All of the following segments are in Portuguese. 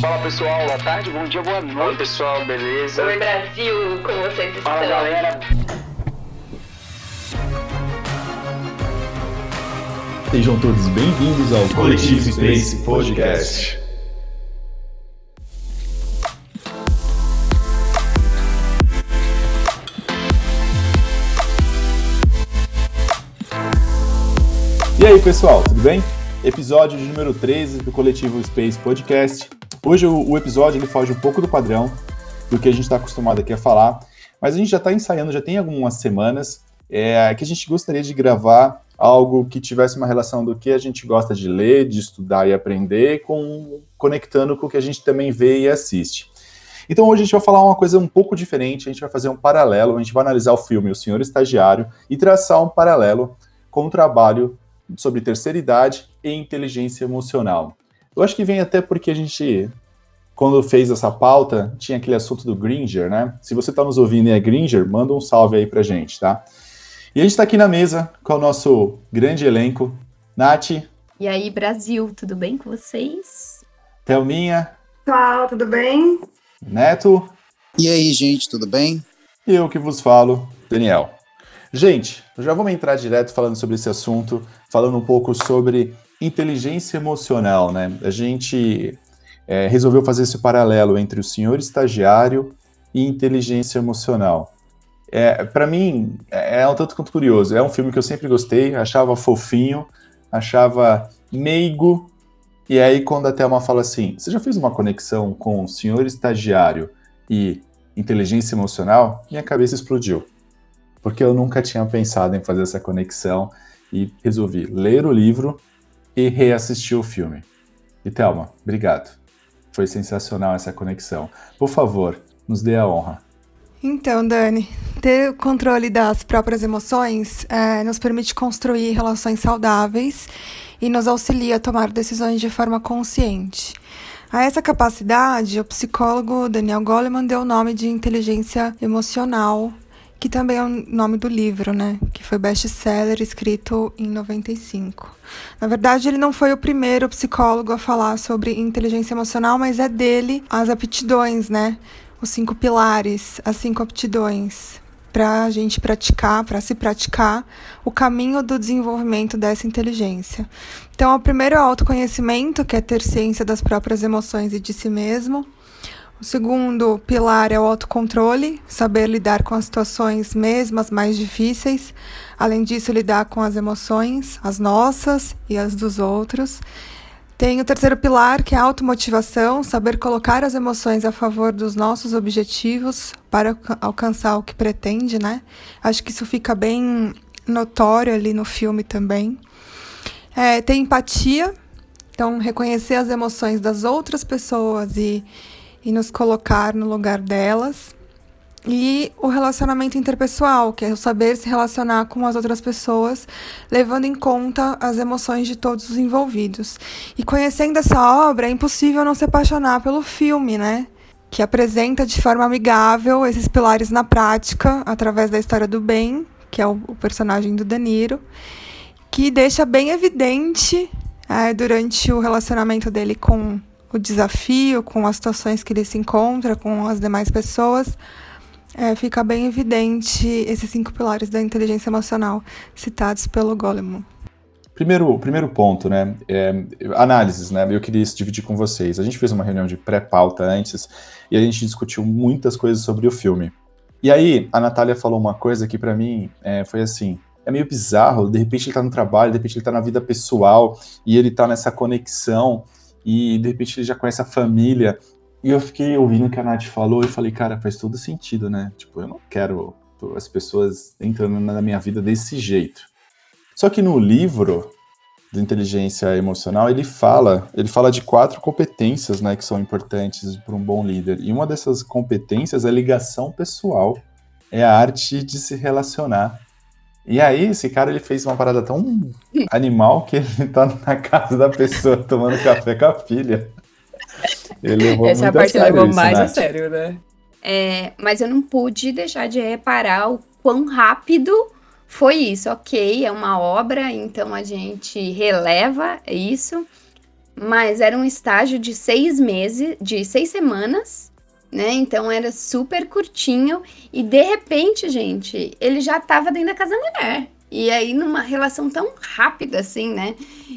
Fala pessoal, boa tarde, bom dia, boa noite. Oi pessoal, beleza? Oi Brasil, como vocês estão? Fala galera. Sejam todos bem-vindos ao Coletivo Space Podcast. E aí, pessoal, tudo bem? Episódio de número 13 do Coletivo Space Podcast. Hoje o, o episódio ele foge um pouco do padrão do que a gente está acostumado aqui a falar, mas a gente já está ensaiando, já tem algumas semanas, é, que a gente gostaria de gravar algo que tivesse uma relação do que a gente gosta de ler, de estudar e aprender, com conectando com o que a gente também vê e assiste. Então hoje a gente vai falar uma coisa um pouco diferente, a gente vai fazer um paralelo, a gente vai analisar o filme O Senhor Estagiário e traçar um paralelo com o trabalho sobre terceira idade e inteligência emocional. Eu acho que vem até porque a gente, quando fez essa pauta, tinha aquele assunto do Gringer, né? Se você está nos ouvindo e é Gringer, manda um salve aí pra gente, tá? E a gente está aqui na mesa com o nosso grande elenco. Nath. E aí, Brasil, tudo bem com vocês? Thelminha. Pessoal, tudo bem? Neto. E aí, gente, tudo bem? E eu que vos falo, Daniel. Gente, já vamos entrar direto falando sobre esse assunto, falando um pouco sobre inteligência emocional, né? A gente é, resolveu fazer esse paralelo entre o senhor estagiário e inteligência emocional. É, para mim, é, um tanto quanto curioso. É um filme que eu sempre gostei, achava fofinho, achava meigo. E aí, quando a Thelma fala assim: Você já fez uma conexão com o senhor estagiário e inteligência emocional? Minha cabeça explodiu. Porque eu nunca tinha pensado em fazer essa conexão e resolvi ler o livro e reassistir o filme. E Thelma, obrigado. Foi sensacional essa conexão. Por favor, nos dê a honra. Então, Dani, ter o controle das próprias emoções é, nos permite construir relações saudáveis e nos auxilia a tomar decisões de forma consciente. A essa capacidade, o psicólogo Daniel Goleman deu o nome de inteligência emocional, que também é o nome do livro, né? Que foi best-seller, escrito em 95. Na verdade, ele não foi o primeiro psicólogo a falar sobre inteligência emocional, mas é dele as aptidões, né? os cinco pilares, as cinco aptidões para a gente praticar, para se praticar o caminho do desenvolvimento dessa inteligência. Então, o primeiro é o autoconhecimento, que é ter ciência das próprias emoções e de si mesmo. O segundo pilar é o autocontrole, saber lidar com as situações mesmas mais difíceis. Além disso, lidar com as emoções, as nossas e as dos outros. Tem o terceiro pilar, que é a automotivação, saber colocar as emoções a favor dos nossos objetivos para alcançar o que pretende, né? Acho que isso fica bem notório ali no filme também. É, tem empatia, então reconhecer as emoções das outras pessoas e, e nos colocar no lugar delas. E o relacionamento interpessoal, que é o saber se relacionar com as outras pessoas, levando em conta as emoções de todos os envolvidos. E conhecendo essa obra, é impossível não se apaixonar pelo filme, né? Que apresenta de forma amigável esses pilares na prática, através da história do Ben, que é o, personagem do Danilo, que deixa bem evidente é, durante o relacionamento dele com o desafio, com as situações que ele se encontra, com as demais pessoas é, fica bem evidente esses cinco pilares da inteligência emocional citados pelo Goleman. Primeiro, primeiro ponto, né? É, análises, né? Eu queria dividir com vocês. A gente fez uma reunião de pré-pauta antes e a gente discutiu muitas coisas sobre o filme. E aí, a Natália falou uma coisa que para mim é, foi assim: é meio bizarro. De repente ele tá no trabalho, de repente ele tá na vida pessoal e ele tá nessa conexão e de repente ele já conhece a família e eu fiquei ouvindo o que a Nath falou e falei, cara, faz todo sentido, né? Tipo, eu não quero as pessoas entrando na minha vida desse jeito. Só que no livro de inteligência emocional, ele fala, ele fala de quatro competências, né, que são importantes para um bom líder. E uma dessas competências é ligação pessoal, é a arte de se relacionar. E aí, esse cara ele fez uma parada tão animal que ele tá na casa da pessoa tomando café com a filha. Essa é a parte que levou mais a sério, né? É, mas eu não pude deixar de reparar o quão rápido foi isso. Ok, é uma obra, então a gente releva isso. mas era um estágio de seis meses, de seis semanas, né? Então era super curtinho e de repente, gente, ele já tava dentro da casa da mulher. E aí, numa relação tão rápida assim, né?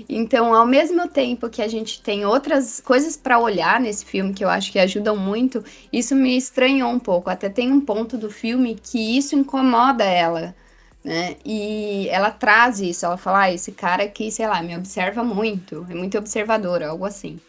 Então, ao mesmo tempo que a gente tem outras coisas para olhar nesse filme que eu acho que ajudam muito, isso me estranhou um pouco. Até tem um ponto do filme que isso incomoda ela, né? E ela traz isso, ela fala: ah, esse cara aqui, sei lá, me observa muito, é muito observador, algo assim.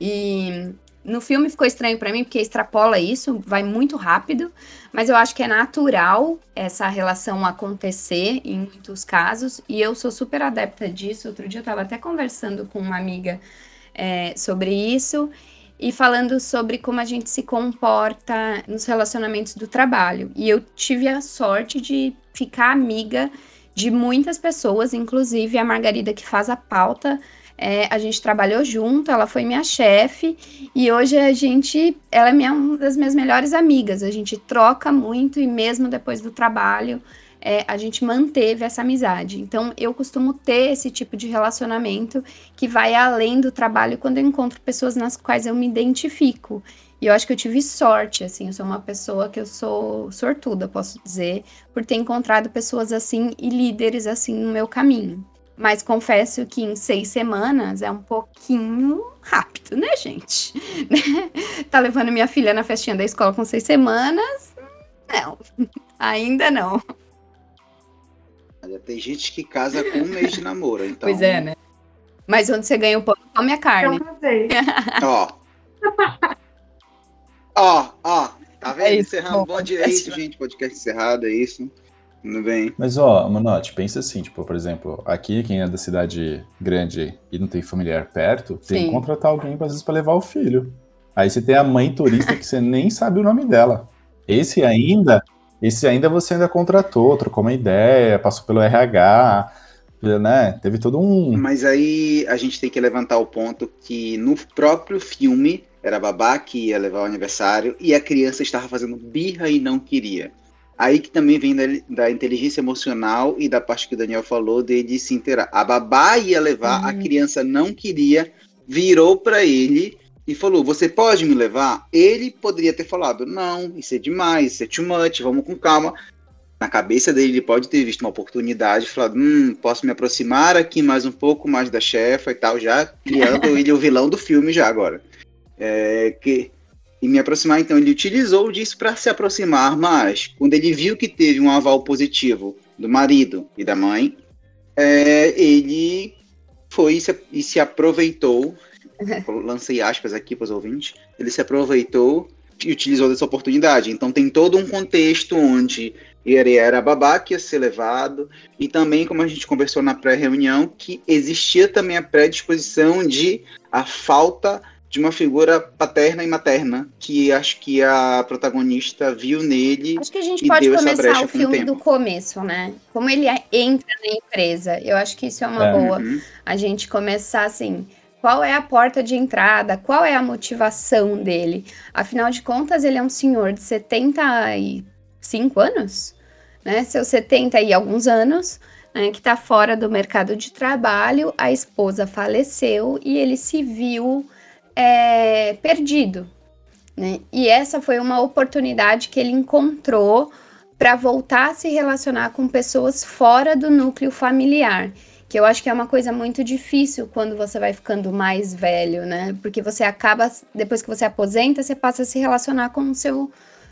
E no filme ficou estranho para mim porque extrapola isso, vai muito rápido, mas eu acho que é natural essa relação acontecer em muitos casos, e eu sou super adepta disso. Outro dia eu estava até conversando com uma amiga é, sobre isso e falando sobre como a gente se comporta nos relacionamentos do trabalho. E eu tive a sorte de ficar amiga de muitas pessoas, inclusive a Margarida que faz a pauta é, a gente trabalhou junto, ela foi minha chefe e hoje a gente, ela é minha, uma das minhas melhores amigas. A gente troca muito e mesmo depois do trabalho é, a gente manteve essa amizade. Então eu costumo ter esse tipo de relacionamento que vai além do trabalho quando eu encontro pessoas nas quais eu me identifico. E eu acho que eu tive sorte, assim, eu sou uma pessoa que eu sou sortuda, posso dizer, por ter encontrado pessoas assim e líderes assim no meu caminho. Mas confesso que em seis semanas é um pouquinho rápido, né, gente? tá levando minha filha na festinha da escola com seis semanas? Não, ainda não. Tem gente que casa com um mês de namoro, então. Pois é, né? Mas onde você ganha o pão, come a carne. Ó. Ó, ó. Tá vendo? É Encerrando bom direito, gente. Podcast encerrado, é isso. Tudo bem. Mas, ó, Manote, pensa assim, tipo, por exemplo, aqui, quem é da cidade grande e não tem familiar perto, tem Sim. que contratar alguém, às vezes, pra levar o filho. Aí você tem a mãe turista que você nem sabe o nome dela. Esse ainda, esse ainda você ainda contratou, trocou uma ideia, passou pelo RH, né? Teve todo um. Mas aí a gente tem que levantar o ponto que no próprio filme era a babá que ia levar o aniversário e a criança estava fazendo birra e não queria. Aí que também vem da, da, inteligência emocional e da parte que o Daniel falou dele se interar. A babá ia levar, uhum. a criança não queria, virou para ele e falou: Você pode me levar? Ele poderia ter falado: Não, isso é demais, isso é too much, vamos com calma. Na cabeça dele, ele pode ter visto uma oportunidade e falado: Hum, posso me aproximar aqui mais um pouco mais da chefa e tal, já criando ele o vilão do filme já agora. É, que e me aproximar. Então, ele utilizou disso para se aproximar, mas quando ele viu que teve um aval positivo do marido e da mãe, é, ele foi e se, e se aproveitou. lancei aspas aqui para os ouvintes. Ele se aproveitou e utilizou dessa oportunidade. Então, tem todo um contexto onde ele era babá que ia ser levado, e também, como a gente conversou na pré-reunião, que existia também a predisposição de a falta de uma figura paterna e materna que acho que a protagonista viu nele. Acho que a gente pode começar o filme do começo, né? Como ele entra na empresa. Eu acho que isso é uma é. boa. Uhum. A gente começar assim. Qual é a porta de entrada? Qual é a motivação dele? Afinal de contas, ele é um senhor de 75 anos, né? Seus 70 e alguns anos, né? que está fora do mercado de trabalho. A esposa faleceu e ele se viu é, perdido. Né? E essa foi uma oportunidade que ele encontrou para voltar a se relacionar com pessoas fora do núcleo familiar. Que eu acho que é uma coisa muito difícil quando você vai ficando mais velho, né? Porque você acaba, depois que você aposenta, você passa a se relacionar com o seu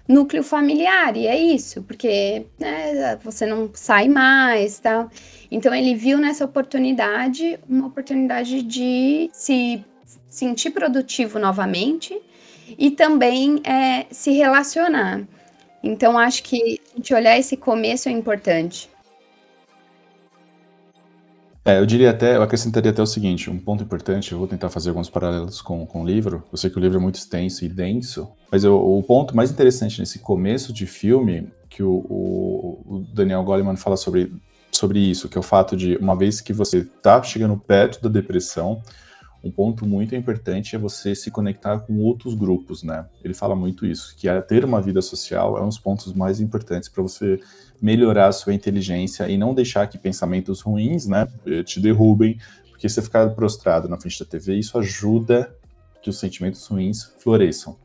núcleo familiar, e é isso, porque né, você não sai mais, tal. Então ele viu nessa oportunidade uma oportunidade de se sentir produtivo novamente e também é, se relacionar. Então, acho que a gente olhar esse começo é importante. É, eu diria até, eu acrescentaria até o seguinte, um ponto importante, eu vou tentar fazer alguns paralelos com, com o livro, eu sei que o livro é muito extenso e denso, mas eu, o ponto mais interessante nesse começo de filme, que o, o, o Daniel Goleman fala sobre, sobre isso, que é o fato de, uma vez que você está chegando perto da depressão, um ponto muito importante é você se conectar com outros grupos, né? Ele fala muito isso, que é ter uma vida social é um dos pontos mais importantes para você melhorar a sua inteligência e não deixar que pensamentos ruins, né, te derrubem, porque você ficar prostrado na frente da TV, isso ajuda que os sentimentos ruins floresçam.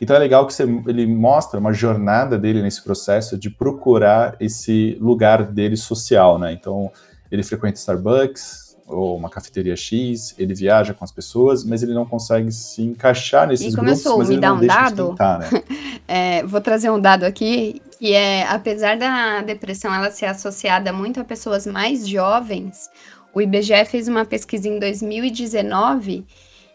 Então é legal que você, ele mostra uma jornada dele nesse processo de procurar esse lugar dele social, né? Então ele frequenta Starbucks ou uma cafeteria X, ele viaja com as pessoas, mas ele não consegue se encaixar nesses e grupos, mas me ele dar não um deixa dado, de tentar, né? é, vou trazer um dado aqui, que é, apesar da depressão ela ser associada muito a pessoas mais jovens, o IBGE fez uma pesquisa em 2019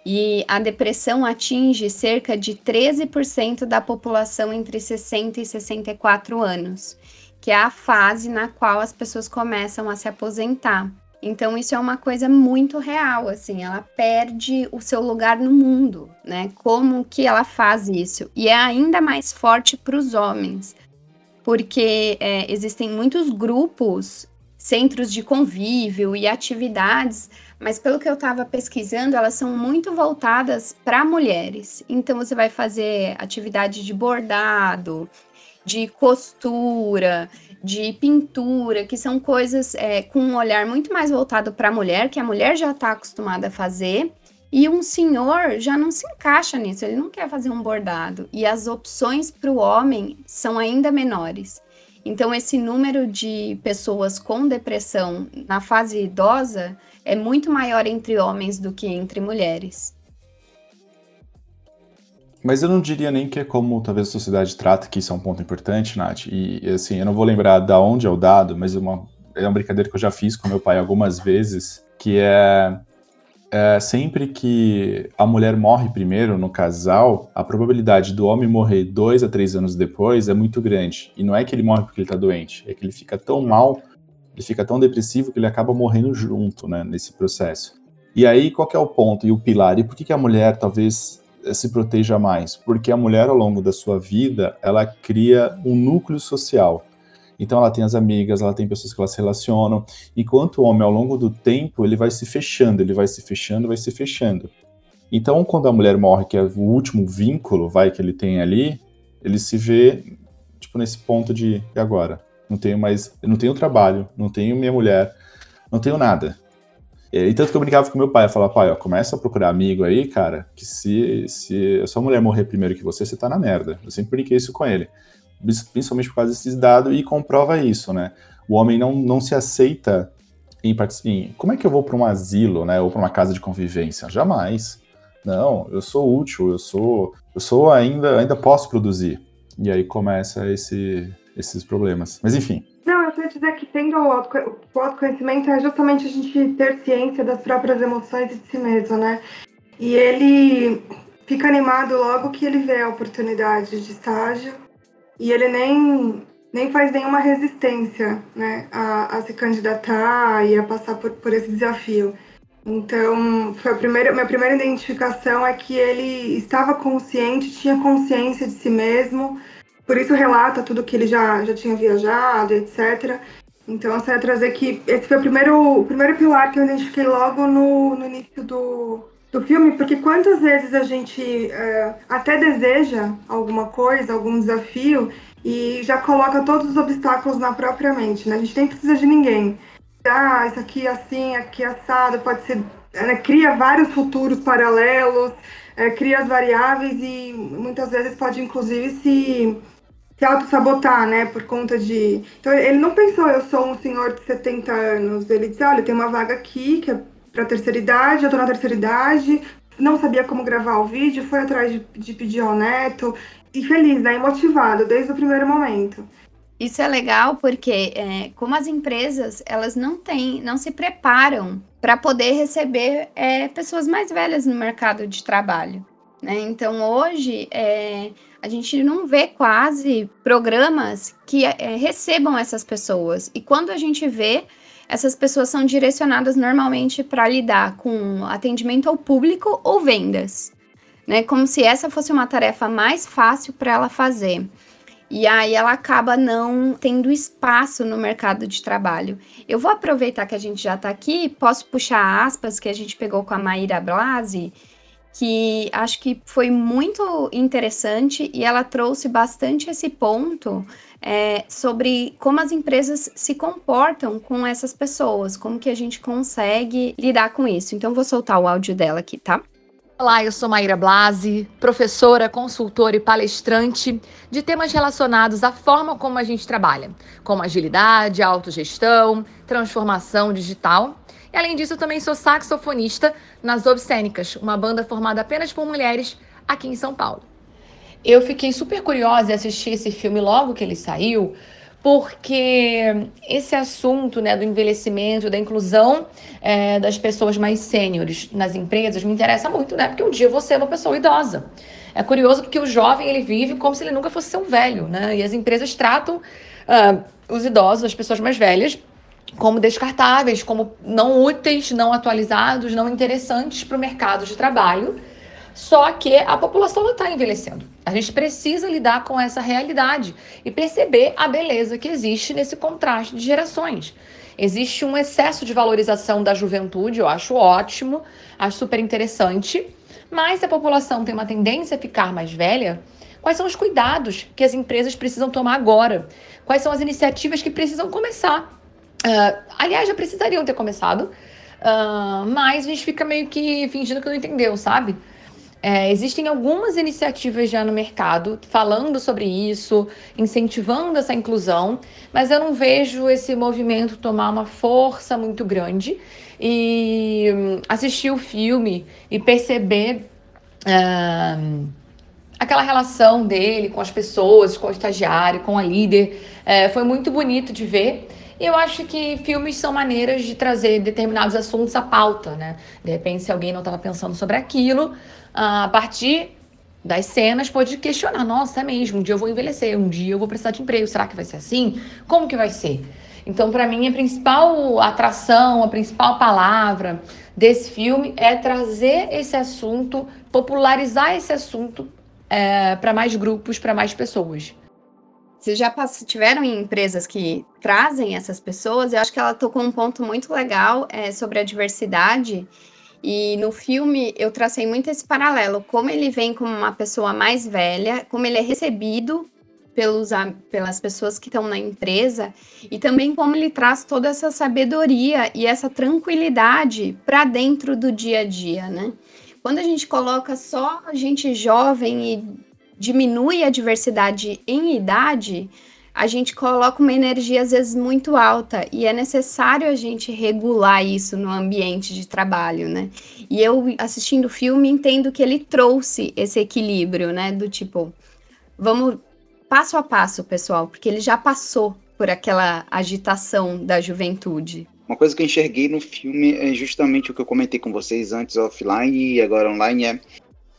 e a depressão atinge cerca de 13% da população entre 60 e 64 anos, que é a fase na qual as pessoas começam a se aposentar. Então isso é uma coisa muito real, assim, ela perde o seu lugar no mundo, né? Como que ela faz isso? E é ainda mais forte para os homens, porque é, existem muitos grupos, centros de convívio e atividades mas pelo que eu estava pesquisando, elas são muito voltadas para mulheres. Então você vai fazer atividade de bordado, de costura, de pintura, que são coisas é, com um olhar muito mais voltado para a mulher, que a mulher já está acostumada a fazer. E um senhor já não se encaixa nisso, ele não quer fazer um bordado. E as opções para o homem são ainda menores. Então, esse número de pessoas com depressão na fase idosa é muito maior entre homens do que entre mulheres. Mas eu não diria nem que é como talvez a sociedade trata, que isso é um ponto importante, Nath. E assim, eu não vou lembrar da onde é o dado, mas é uma, é uma brincadeira que eu já fiz com meu pai algumas vezes, que é, é sempre que a mulher morre primeiro no casal, a probabilidade do homem morrer dois a três anos depois é muito grande. E não é que ele morre porque ele está doente, é que ele fica tão mal ele fica tão depressivo que ele acaba morrendo junto, né, nesse processo. E aí, qual é o ponto e o pilar? E por que, que a mulher talvez se proteja mais? Porque a mulher, ao longo da sua vida, ela cria um núcleo social. Então, ela tem as amigas, ela tem pessoas que ela se relacionam, enquanto o homem, ao longo do tempo, ele vai se fechando, ele vai se fechando, vai se fechando. Então, quando a mulher morre, que é o último vínculo, vai, que ele tem ali, ele se vê, tipo, nesse ponto de, e agora? não tenho mais, não tenho trabalho, não tenho minha mulher, não tenho nada. E tanto que eu brincava com meu pai, eu falava, pai, ó, começa a procurar amigo aí, cara, que se, se a sua mulher morrer primeiro que você, você tá na merda. Eu sempre brinquei isso com ele, principalmente por causa desses dados, e comprova isso, né? O homem não, não se aceita em, em como é que eu vou para um asilo, né, ou para uma casa de convivência? Jamais. Não, eu sou útil, eu sou, eu sou ainda, ainda posso produzir. E aí começa esse esses problemas. Mas enfim. Queria dizer que tendo o autoconhecimento é justamente a gente ter ciência das próprias emoções e de si mesmo, né? E ele fica animado logo que ele vê a oportunidade de estágio e ele nem, nem faz nenhuma resistência né, a, a se candidatar e a passar por, por esse desafio. Então, foi a primeira, minha primeira identificação é que ele estava consciente, tinha consciência de si mesmo, por isso relata tudo que ele já, já tinha viajado, etc. Então, você vai trazer que esse foi o primeiro, o primeiro pilar que eu identifiquei logo no, no início do, do filme, porque quantas vezes a gente é, até deseja alguma coisa, algum desafio, e já coloca todos os obstáculos na própria mente, né? A gente nem precisa de ninguém. Ah, isso aqui assim, aqui assado, pode ser. Né? Cria vários futuros paralelos, é, cria as variáveis e muitas vezes pode inclusive se se auto-sabotar, né? Por conta de. Então, ele não pensou, eu sou um senhor de 70 anos. Ele disse: olha, tem uma vaga aqui que é para terceira idade, eu tô na terceira idade, não sabia como gravar o vídeo, foi atrás de, de pedir ao neto. E feliz, né? E motivado desde o primeiro momento. Isso é legal porque, é, como as empresas, elas não têm, não se preparam para poder receber é, pessoas mais velhas no mercado de trabalho. Né? Então, hoje, é, a gente não vê quase programas que é, recebam essas pessoas. E quando a gente vê, essas pessoas são direcionadas normalmente para lidar com atendimento ao público ou vendas, né? Como se essa fosse uma tarefa mais fácil para ela fazer. E aí ela acaba não tendo espaço no mercado de trabalho. Eu vou aproveitar que a gente já está aqui, posso puxar aspas que a gente pegou com a Maíra Blasi, que acho que foi muito interessante e ela trouxe bastante esse ponto é, sobre como as empresas se comportam com essas pessoas, como que a gente consegue lidar com isso. Então, vou soltar o áudio dela aqui, tá? Olá, eu sou Maíra Blasi, professora, consultora e palestrante de temas relacionados à forma como a gente trabalha, como agilidade, autogestão, transformação digital. E além disso, também sou saxofonista nas Obscênicas, uma banda formada apenas por mulheres aqui em São Paulo. Eu fiquei super curiosa em assistir esse filme logo que ele saiu, porque esse assunto né, do envelhecimento, da inclusão é, das pessoas mais sêniores nas empresas me interessa muito, né? Porque um dia você é uma pessoa idosa. É curioso porque o jovem ele vive como se ele nunca fosse um velho, né? E as empresas tratam uh, os idosos, as pessoas mais velhas, como descartáveis, como não úteis, não atualizados, não interessantes para o mercado de trabalho. Só que a população está envelhecendo. A gente precisa lidar com essa realidade e perceber a beleza que existe nesse contraste de gerações. Existe um excesso de valorização da juventude, eu acho ótimo, acho super interessante, mas se a população tem uma tendência a ficar mais velha, quais são os cuidados que as empresas precisam tomar agora? Quais são as iniciativas que precisam começar? Uh, aliás, já precisariam ter começado, uh, mas a gente fica meio que fingindo que não entendeu, sabe? É, existem algumas iniciativas já no mercado falando sobre isso, incentivando essa inclusão, mas eu não vejo esse movimento tomar uma força muito grande. E hum, assistir o filme e perceber uh, aquela relação dele com as pessoas, com o estagiário, com a líder, uh, foi muito bonito de ver. E eu acho que filmes são maneiras de trazer determinados assuntos à pauta, né? De repente, se alguém não estava pensando sobre aquilo, a partir das cenas pode questionar, nossa, é mesmo, um dia eu vou envelhecer, um dia eu vou precisar de emprego, será que vai ser assim? Como que vai ser? Então, para mim, a principal atração, a principal palavra desse filme é trazer esse assunto, popularizar esse assunto é, para mais grupos, para mais pessoas. Vocês já tiveram em empresas que trazem essas pessoas? Eu acho que ela tocou um ponto muito legal é, sobre a diversidade e no filme eu tracei muito esse paralelo, como ele vem como uma pessoa mais velha, como ele é recebido pelos, pelas pessoas que estão na empresa e também como ele traz toda essa sabedoria e essa tranquilidade para dentro do dia a dia, né? Quando a gente coloca só gente jovem e diminui a diversidade em idade, a gente coloca uma energia às vezes muito alta e é necessário a gente regular isso no ambiente de trabalho, né? E eu assistindo o filme entendo que ele trouxe esse equilíbrio, né, do tipo, vamos passo a passo, pessoal, porque ele já passou por aquela agitação da juventude. Uma coisa que eu enxerguei no filme é justamente o que eu comentei com vocês antes offline e agora online é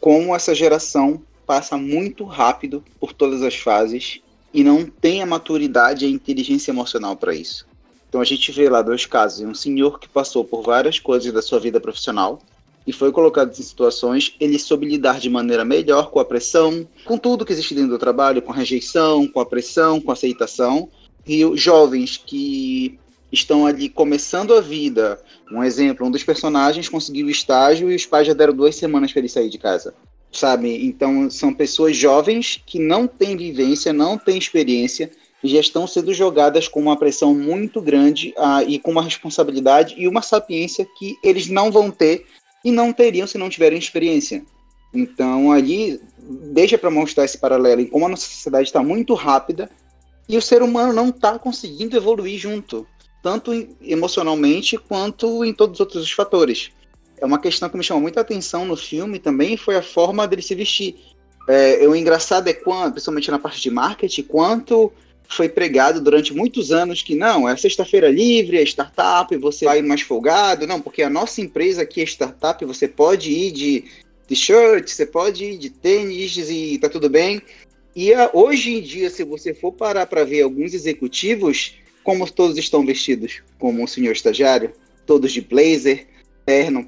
como essa geração passa muito rápido por todas as fases e não tem a maturidade e a inteligência emocional para isso. Então a gente vê lá dois casos, um senhor que passou por várias coisas da sua vida profissional e foi colocado em situações, ele soube lidar de maneira melhor com a pressão, com tudo que existe dentro do trabalho, com a rejeição, com a pressão, com a aceitação. E jovens que estão ali começando a vida, um exemplo, um dos personagens conseguiu estágio e os pais já deram duas semanas para ele sair de casa sabe? Então, são pessoas jovens que não têm vivência, não têm experiência, e já estão sendo jogadas com uma pressão muito grande uh, e com uma responsabilidade e uma sapiência que eles não vão ter e não teriam se não tiverem experiência. Então, ali, deixa para mostrar esse paralelo em como a nossa sociedade está muito rápida e o ser humano não está conseguindo evoluir junto, tanto emocionalmente quanto em todos os outros fatores é uma questão que me chamou muita atenção no filme também foi a forma dele se vestir. É, o engraçado é quando, principalmente na parte de marketing, quanto foi pregado durante muitos anos que não, é sexta-feira livre, é startup, você vai mais folgado, não, porque a nossa empresa aqui é startup, você pode ir de t-shirt, você pode ir de tênis e tá tudo bem. E a, hoje em dia, se você for parar para ver alguns executivos, como todos estão vestidos, como o senhor estagiário, todos de blazer, externo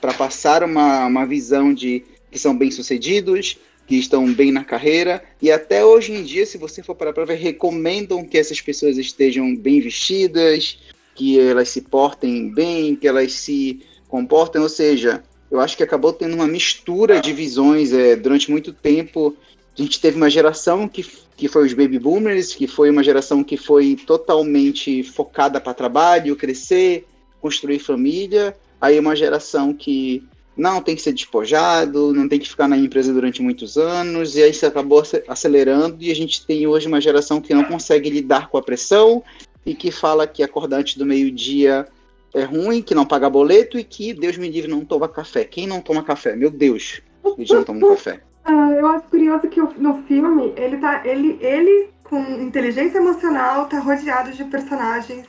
para passar uma, uma visão de que são bem-sucedidos, que estão bem na carreira, e até hoje em dia, se você for para ver, recomendam que essas pessoas estejam bem vestidas, que elas se portem bem, que elas se comportem, ou seja, eu acho que acabou tendo uma mistura de visões é, durante muito tempo. A gente teve uma geração que, que foi os baby boomers, que foi uma geração que foi totalmente focada para trabalho, crescer, construir família. Aí uma geração que não tem que ser despojado, não tem que ficar na empresa durante muitos anos, e aí isso acabou acelerando, e a gente tem hoje uma geração que não consegue lidar com a pressão e que fala que acordar antes do meio-dia é ruim, que não paga boleto e que, Deus me livre, não toma café. Quem não toma café? Meu Deus, eles não tomam café. Uh, eu acho curioso que no filme, ele tá. Ele, ele, com inteligência emocional, tá rodeado de personagens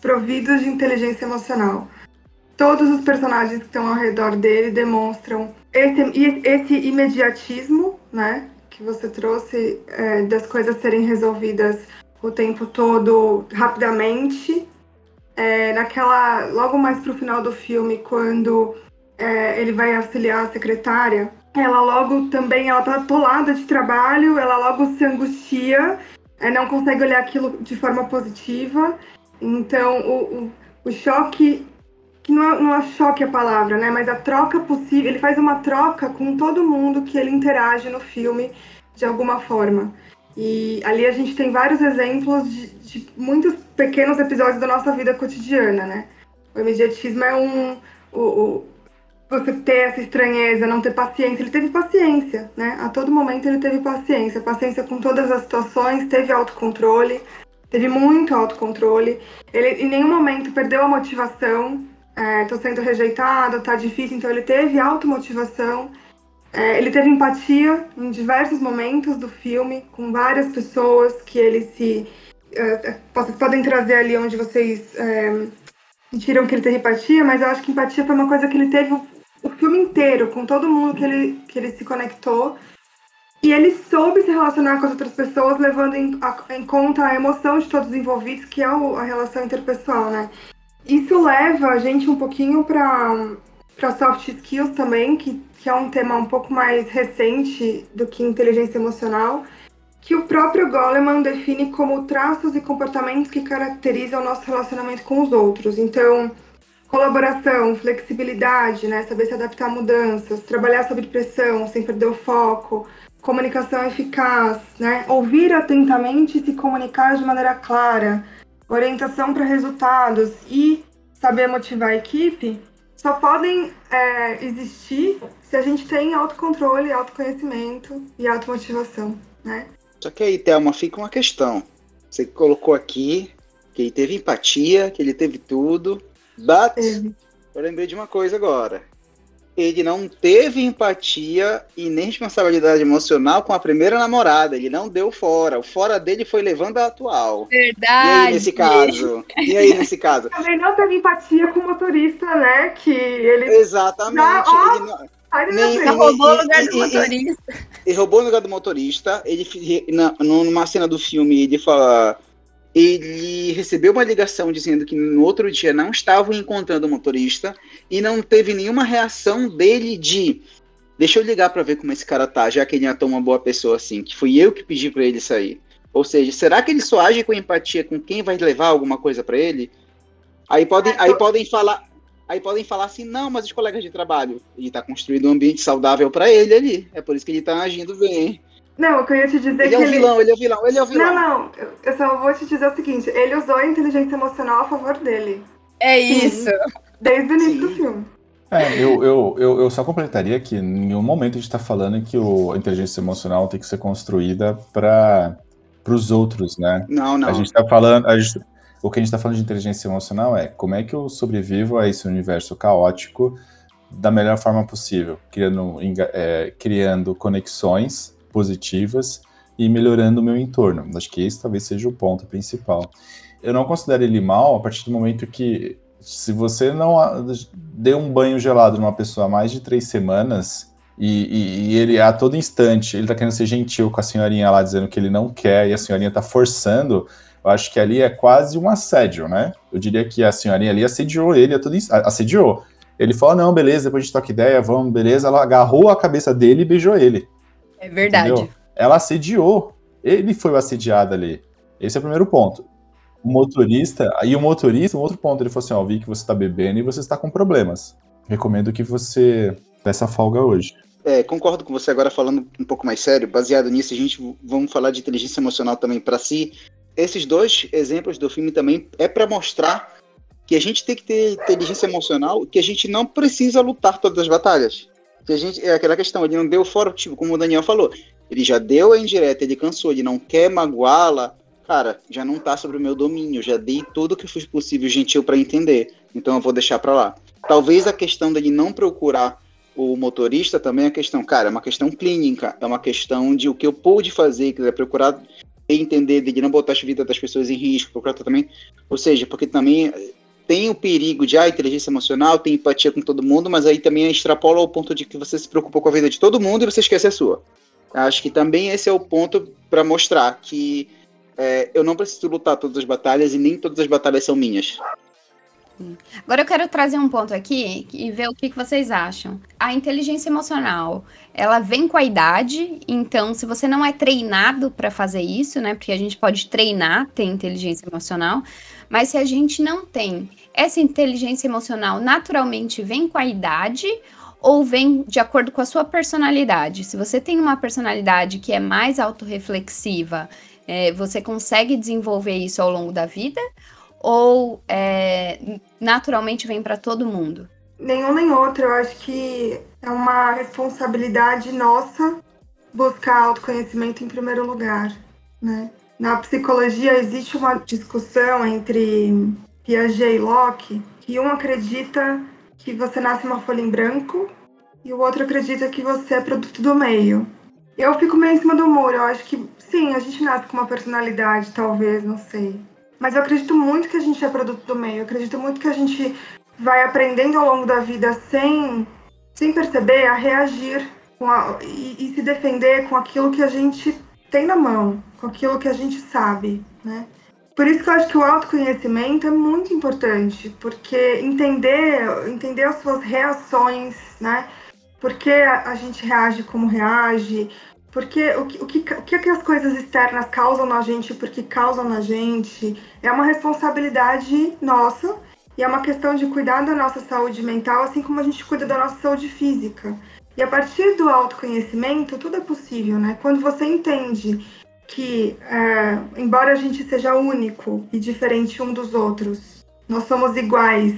providos de inteligência emocional. Todos os personagens que estão ao redor dele demonstram esse, esse imediatismo, né? Que você trouxe é, das coisas serem resolvidas o tempo todo rapidamente é, naquela logo mais pro final do filme, quando é, ele vai auxiliar a secretária, ela logo também ela tá atolada de trabalho, ela logo se angustia, é, não consegue olhar aquilo de forma positiva. Então o, o, o choque que não é, não é choque a palavra, né? Mas a troca possível, ele faz uma troca com todo mundo que ele interage no filme de alguma forma. E ali a gente tem vários exemplos de, de muitos pequenos episódios da nossa vida cotidiana, né? O imediatismo é um. O, o, você ter essa estranheza, não ter paciência. Ele teve paciência, né? A todo momento ele teve paciência. Paciência com todas as situações, teve autocontrole, teve muito autocontrole. Ele em nenhum momento perdeu a motivação. É, tô sendo rejeitado, tá difícil, então ele teve automotivação. É, ele teve empatia em diversos momentos do filme, com várias pessoas que ele se é, vocês podem trazer ali onde vocês é, sentiram que ele teve empatia, mas eu acho que empatia foi uma coisa que ele teve o, o filme inteiro, com todo mundo que ele, que ele se conectou. E ele soube se relacionar com as outras pessoas, levando em, a, em conta a emoção de todos os envolvidos, que é o, a relação interpessoal, né? Isso leva a gente um pouquinho para para soft skills também, que, que é um tema um pouco mais recente do que inteligência emocional, que o próprio Goleman define como traços e comportamentos que caracterizam o nosso relacionamento com os outros. Então, colaboração, flexibilidade, né, saber se adaptar a mudanças, trabalhar sob pressão sem perder o foco, comunicação eficaz, né, ouvir atentamente e se comunicar de maneira clara, orientação para resultados e saber motivar a equipe, só podem é, existir se a gente tem autocontrole, autoconhecimento e automotivação, né? Só que aí, Thelma, fica uma questão. Você colocou aqui que ele teve empatia, que ele teve tudo. But eu lembrei de uma coisa agora. Ele não teve empatia e nem responsabilidade emocional com a primeira namorada. Ele não deu fora. O fora dele foi levando a atual. Verdade. E aí, nesse caso? E aí, nesse caso? Também não teve empatia com o motorista, né? Que ele. Exatamente. Não, ele não nem, ele roubou o lugar do motorista. Ele roubou o lugar do motorista. Ele, na, numa cena do filme, ele fala. Ele recebeu uma ligação dizendo que no outro dia não estavam encontrando o motorista e não teve nenhuma reação dele de deixa eu ligar para ver como esse cara tá, já que ele é tão uma boa pessoa assim, que fui eu que pedi para ele sair. Ou seja, será que ele só age com empatia com quem vai levar alguma coisa para ele? Aí podem, é, aí podem falar, Aí podem falar assim, não, mas os colegas de trabalho, ele tá construindo um ambiente saudável para ele ali. É por isso que ele tá agindo bem. Não, eu queria te dizer ele que. É um vilão, ele é o vilão, ele é o vilão. Não, não, eu só vou te dizer o seguinte: ele usou a inteligência emocional a favor dele. É isso. Sim. Desde o início Sim. do filme. É, eu, eu, eu, eu, só completaria que em nenhum momento a gente está falando que o, a inteligência emocional tem que ser construída para os outros, né? Não, não. A gente está falando, a gente, o que a gente está falando de inteligência emocional é como é que eu sobrevivo a esse universo caótico da melhor forma possível, criando, é, criando conexões positivas e melhorando o meu entorno. Acho que esse talvez seja o ponto principal. Eu não considero ele mal a partir do momento que, se você não deu um banho gelado numa pessoa há mais de três semanas, e, e, e, ele a todo instante ele tá querendo ser gentil com a senhorinha lá dizendo que ele não quer e a senhorinha tá forçando eu acho que ali é quase um assédio, né? Eu diria que a senhorinha ali assediou ele, a tudo isso, assediou. Ele falou, não, beleza, depois a gente toca ideia, vamos, beleza. Ela agarrou a cabeça dele e beijou ele. É verdade. Entendeu? Ela assediou. Ele foi o assediado ali. Esse é o primeiro ponto. O motorista, aí o motorista, um outro ponto, ele falou assim, ó, vi que você tá bebendo e você está com problemas. recomendo que você peça folga hoje. É, concordo com você agora falando um pouco mais sério. Baseado nisso, a gente vamos falar de inteligência emocional também para si. Esses dois exemplos do filme também é para mostrar que a gente tem que ter inteligência emocional, que a gente não precisa lutar todas as batalhas. Que a gente é aquela questão, ele não deu fora, tipo, como o Daniel falou, ele já deu a indireta, ele cansou, ele não quer magoá-la. Cara, já não tá sobre o meu domínio, já dei tudo que foi possível gentil para entender. Então eu vou deixar para lá. Talvez a questão dele não procurar o motorista também é questão, cara, é uma questão clínica, é uma questão de o que eu pude fazer, quiser procurar entender, de não botar a vida das pessoas em risco, procurar também, ou seja, porque também tem o perigo de ah, inteligência emocional, tem empatia com todo mundo, mas aí também extrapola ao ponto de que você se preocupa com a vida de todo mundo e você esquece a sua. Acho que também esse é o ponto para mostrar que é, eu não preciso lutar todas as batalhas e nem todas as batalhas são minhas. Agora eu quero trazer um ponto aqui e ver o que, que vocês acham. A inteligência emocional, ela vem com a idade, então se você não é treinado para fazer isso, né? Porque a gente pode treinar ter inteligência emocional, mas se a gente não tem essa inteligência emocional, naturalmente vem com a idade ou vem de acordo com a sua personalidade. Se você tem uma personalidade que é mais autorreflexiva, é, você consegue desenvolver isso ao longo da vida? ou é, naturalmente vem para todo mundo? Nenhum nem outro. Eu acho que é uma responsabilidade nossa buscar autoconhecimento em primeiro lugar, né? Na psicologia existe uma discussão entre Piaget e Locke, que um acredita que você nasce uma folha em branco e o outro acredita que você é produto do meio. Eu fico meio em cima do muro. Eu acho que sim, a gente nasce com uma personalidade, talvez, não sei. Mas eu acredito muito que a gente é produto do meio. Eu acredito muito que a gente vai aprendendo ao longo da vida sem, sem perceber a reagir a, e, e, se defender com aquilo que a gente tem na mão, com aquilo que a gente sabe, né? Por isso que eu acho que o autoconhecimento é muito importante, porque entender, entender as suas reações, né? Por que a, gente reage como reage, porque o que, o, que, o que, as coisas externas causam na gente, porque causam na gente, é uma responsabilidade nossa e é uma questão de cuidar da nossa saúde mental, assim como a gente cuida da nossa saúde física. E a partir do autoconhecimento, tudo é possível, né? Quando você entende que, é, embora a gente seja único e diferente um dos outros, nós somos iguais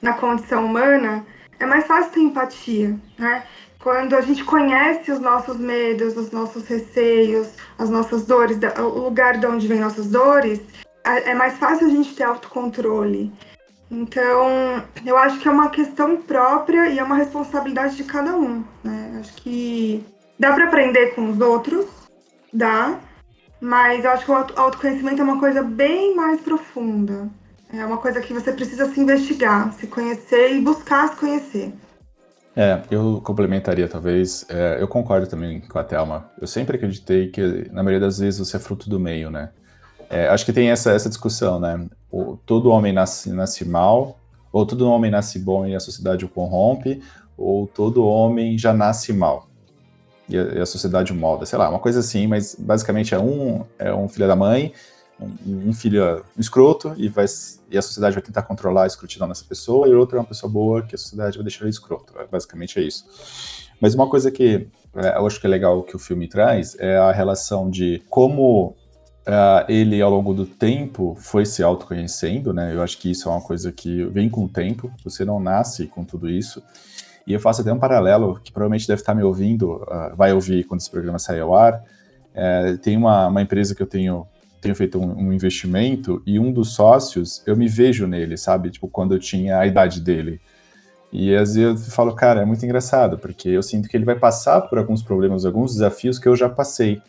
na condição humana, é mais fácil ter empatia, né? Quando a gente conhece os nossos medos, os nossos receios, as nossas dores, o lugar de onde vem nossas dores, é mais fácil a gente ter autocontrole. Então, eu acho que é uma questão própria e é uma responsabilidade de cada um. Né? Acho que dá para aprender com os outros, dá, mas eu acho que o autoconhecimento é uma coisa bem mais profunda. É uma coisa que você precisa se investigar, se conhecer e buscar se conhecer. É, eu complementaria talvez. É, eu concordo também com a Thelma. Eu sempre acreditei que, na maioria das vezes, você é fruto do meio, né? É, acho que tem essa, essa discussão, né? O, todo homem nasce, nasce mal, ou todo homem nasce bom e a sociedade o corrompe, ou todo homem já nasce mal e a, e a sociedade o molda. Sei lá, uma coisa assim, mas basicamente é um, é um filho da mãe um, um filho escroto e, vai, e a sociedade vai tentar controlar a escrotidão dessa pessoa, e outro é uma pessoa boa que a sociedade vai deixar ele escroto. É, basicamente é isso. Mas uma coisa que é, eu acho que é legal que o filme traz é a relação de como uh, ele, ao longo do tempo, foi se autoconhecendo, né? Eu acho que isso é uma coisa que vem com o tempo, você não nasce com tudo isso. E eu faço até um paralelo, que provavelmente deve estar me ouvindo, uh, vai ouvir quando esse programa sair ao ar. É, tem uma, uma empresa que eu tenho tenho feito um, um, investimento e um dos sócios, eu me vejo nele, sabe? Tipo, quando eu tinha a idade dele. E às vezes eu falo, cara, é muito engraçado, porque eu sinto que ele vai passar por alguns problemas, alguns desafios que eu já passei.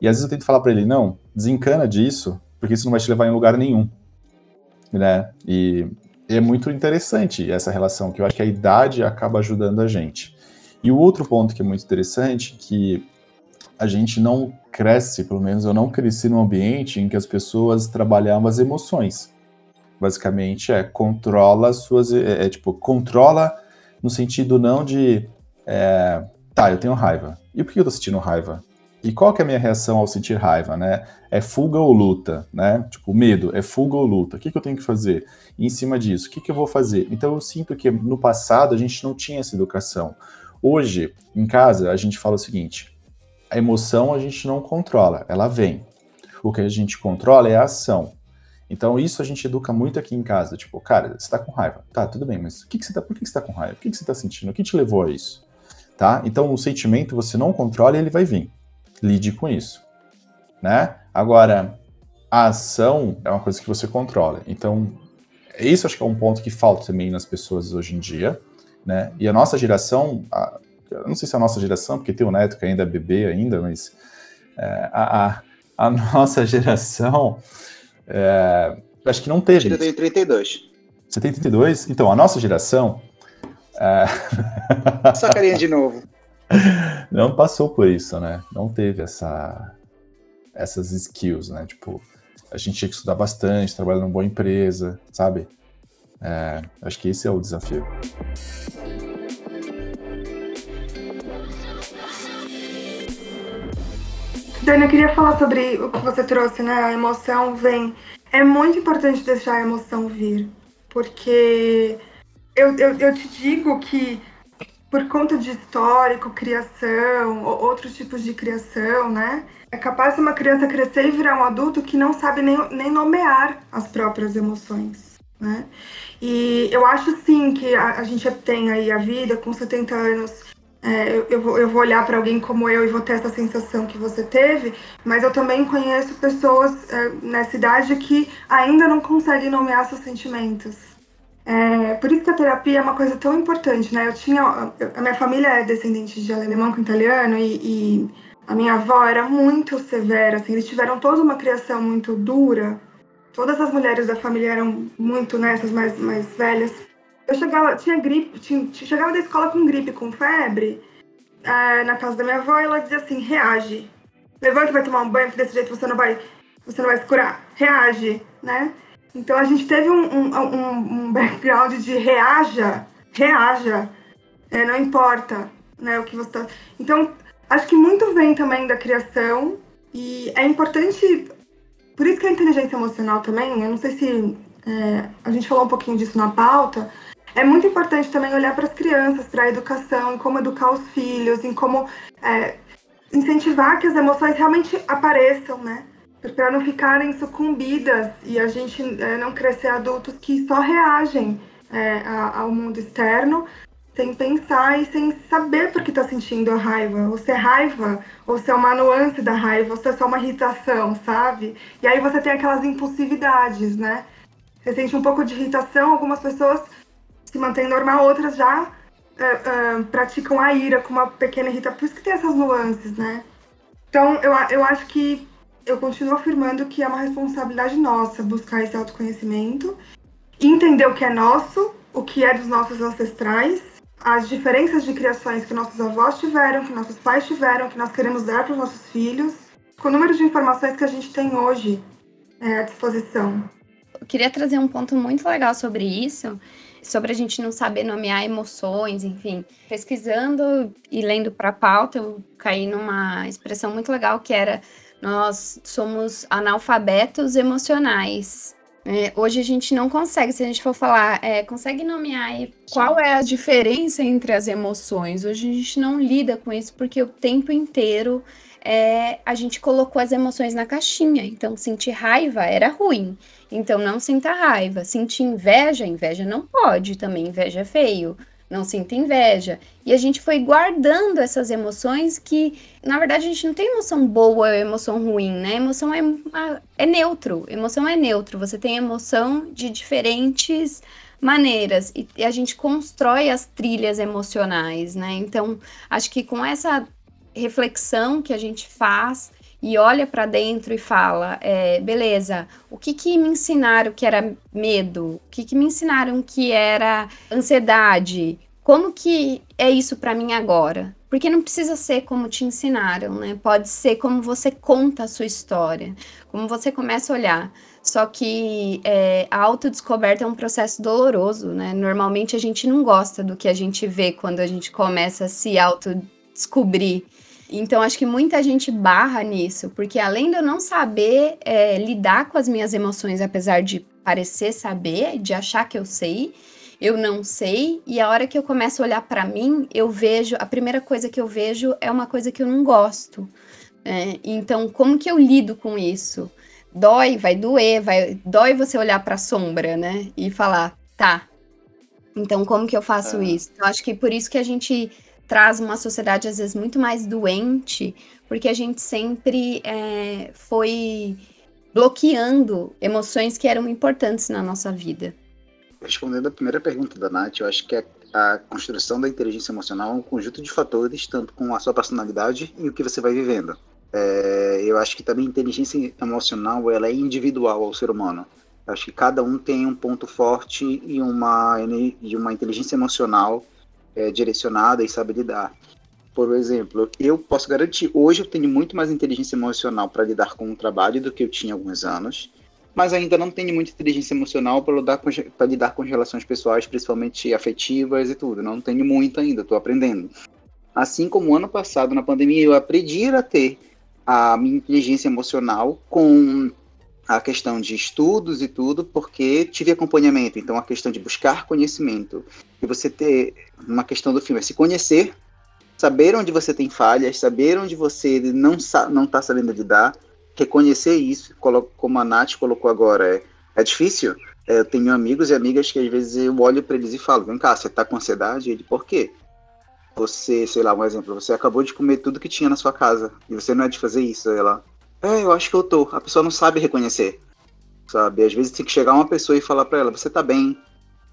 E às vezes eu tento falar para ele, não, desencana disso, porque isso não vai te levar em lugar nenhum. Né? E é muito interessante essa relação, que eu acho que a idade acaba ajudando a gente. E o outro ponto que é muito interessante, que a gente não cresce, pelo menos eu não cresci num ambiente em que as pessoas trabalhavam as emoções. Basicamente é controla suas. É, é tipo, controla no sentido não de. É, tá, eu tenho raiva. E por que eu tô sentindo raiva? E qual que é a minha reação ao sentir raiva, né? É fuga ou luta, né? Tipo, medo, é fuga ou luta. O que, que eu tenho que fazer? E em cima disso, o que, que eu vou fazer? Então eu sinto que no passado a gente não tinha essa educação. Hoje, em casa, a gente fala o seguinte: a emoção a gente não controla, ela vem. O que a gente controla é a ação. Então, isso a gente educa muito aqui em casa. Tipo, cara, você tá com raiva. Tá, tudo bem, mas que, que tá, por que, que você tá com raiva? O que, que você tá sentindo? O que te levou a isso? Tá? Então, o sentimento você não controla e ele vai vir. Lide com isso. Né? Agora, a ação é uma coisa que você controla. Então, isso acho que é um ponto que falta também nas pessoas hoje em dia. Né? E a nossa geração, não sei se é a nossa geração, porque tem o neto que ainda é bebê ainda, mas é, a, a, nossa geração, é, acho que não teve. Eu tenho 32. Você tem 32? Então, a nossa geração. É... Só carinha de novo. Não passou por isso, né? Não teve essa, essas skills, né? Tipo, a gente tinha que estudar bastante, trabalhar numa boa empresa, sabe? É, acho que esse é o desafio. Dani, eu queria falar sobre o que você trouxe, né? A emoção vem. É muito importante deixar a emoção vir, porque eu, eu, eu te digo que por conta de histórico, criação, ou outros tipos de criação, né? É capaz de uma criança crescer e virar um adulto que não sabe nem, nem nomear as próprias emoções, né? E eu acho sim que a, a gente tem aí a vida com 70 anos é, eu, eu, vou, olhar para alguém como eu e vou ter essa sensação que você teve, mas eu também conheço pessoas é, nessa idade que ainda não conseguem nomear seus sentimentos. É, por isso que a terapia é uma coisa tão importante, né? Eu tinha. A minha família é descendente de alemão com italiano e, e a minha avó era muito severa, assim, eles tiveram toda uma criação muito dura. Todas as mulheres da família eram muito nessas né, mais, mais velhas. Eu chegava, tinha gripe, tinha, chegava da escola com gripe, com febre, é, na casa da minha avó, e ela dizia assim, reage. Levanta vai tomar um banho, desse jeito você não vai, você não vai se curar. Reage, né? Então a gente teve um, um, um background de reaja, reaja. É, não importa né, o que você tá... Então, acho que muito vem também da criação, e é importante. Por isso que a inteligência emocional também, eu não sei se é, a gente falou um pouquinho disso na pauta, é muito importante também olhar para as crianças, para a educação, em como educar os filhos, em como é, incentivar que as emoções realmente apareçam, né? Para não ficarem sucumbidas e a gente é, não crescer adultos que só reagem é, ao mundo externo sem pensar e sem saber por que está sentindo a raiva, ou se é raiva, ou se é uma nuance da raiva, ou se é só uma irritação, sabe? E aí você tem aquelas impulsividades, né? Você sente um pouco de irritação, algumas pessoas se mantém normal, outras já uh, uh, praticam a ira com uma pequena irritação. Por isso que tem essas nuances, né? Então, eu, eu acho que eu continuo afirmando que é uma responsabilidade nossa buscar esse autoconhecimento, entender o que é nosso, o que é dos nossos ancestrais, as diferenças de criações que nossos avós tiveram, que nossos pais tiveram, que nós queremos dar para os nossos filhos, com o número de informações que a gente tem hoje é, à disposição. Eu queria trazer um ponto muito legal sobre isso, sobre a gente não saber nomear emoções, enfim. Pesquisando e lendo para a pauta, eu caí numa expressão muito legal que era nós somos analfabetos emocionais. É, hoje a gente não consegue, se a gente for falar, é, consegue nomear qual é a diferença entre as emoções. Hoje a gente não lida com isso porque o tempo inteiro é, a gente colocou as emoções na caixinha. Então, sentir raiva era ruim. Então, não sinta raiva. Sentir inveja, inveja não pode também. Inveja é feio. Não sinta inveja. E a gente foi guardando essas emoções que, na verdade, a gente não tem emoção boa ou emoção ruim, né? Emoção é, é neutro. Emoção é neutro. Você tem emoção de diferentes maneiras e, a gente constrói as trilhas emocionais, né? Então, acho que com essa reflexão que a gente faz e olha para dentro e fala, é, beleza, o que que me ensinaram que era medo? O que que me ensinaram que era ansiedade? Como que é isso para mim agora? Porque não precisa ser como te ensinaram, né? Pode ser como você conta a sua história, como você começa a olhar. Só que é, a autodescoberta é um processo doloroso, né? Normalmente a gente não gosta do que a gente vê quando a gente começa a se autodescobrir. Então, acho que muita gente barra nisso, porque além de eu não saber é, lidar com as minhas emoções, apesar de parecer saber, de achar que eu sei, eu não sei, e a hora que eu começo a olhar para mim, eu vejo, a primeira coisa que eu vejo é uma coisa que eu não gosto. Né? Então, como que eu lido com isso? Dói, vai doer, vai dói você olhar para a sombra, né? E falar, tá. Então, como que eu faço é. isso? Eu acho que por isso que a gente traz uma sociedade às vezes muito mais doente, porque a gente sempre é, foi bloqueando emoções que eram importantes na nossa vida. Respondendo a primeira pergunta da Nath, eu acho que a, a construção da inteligência emocional é um conjunto de fatores, tanto com a sua personalidade e o que você vai vivendo. É, eu acho que também a inteligência emocional ela é individual ao ser humano. Eu acho que cada um tem um ponto forte e uma, e uma inteligência emocional é, direcionada e sabe lidar. Por exemplo, eu posso garantir, hoje eu tenho muito mais inteligência emocional para lidar com o trabalho do que eu tinha há alguns anos, mas ainda não tenho muita inteligência emocional para lidar, com, lidar com relações pessoais, principalmente afetivas e tudo. Não tenho muito ainda, estou aprendendo. Assim como ano passado, na pandemia, eu aprendi a ter a minha inteligência emocional com a questão de estudos e tudo, porque tive acompanhamento. Então, a questão de buscar conhecimento e você ter uma questão do filme é se conhecer, saber onde você tem falhas, saber onde você não não está sabendo lidar, reconhecer isso, como a Nath colocou agora, é, é difícil. É, eu tenho amigos e amigas que às vezes eu olho para eles e falo: vem cá, você está com ansiedade? Ele, por quê? Você, sei lá, um exemplo, você acabou de comer tudo que tinha na sua casa e você não é de fazer isso. Ela, é, eu acho que eu tô. A pessoa não sabe reconhecer, sabe? Às vezes tem que chegar uma pessoa e falar para ela: você tá bem,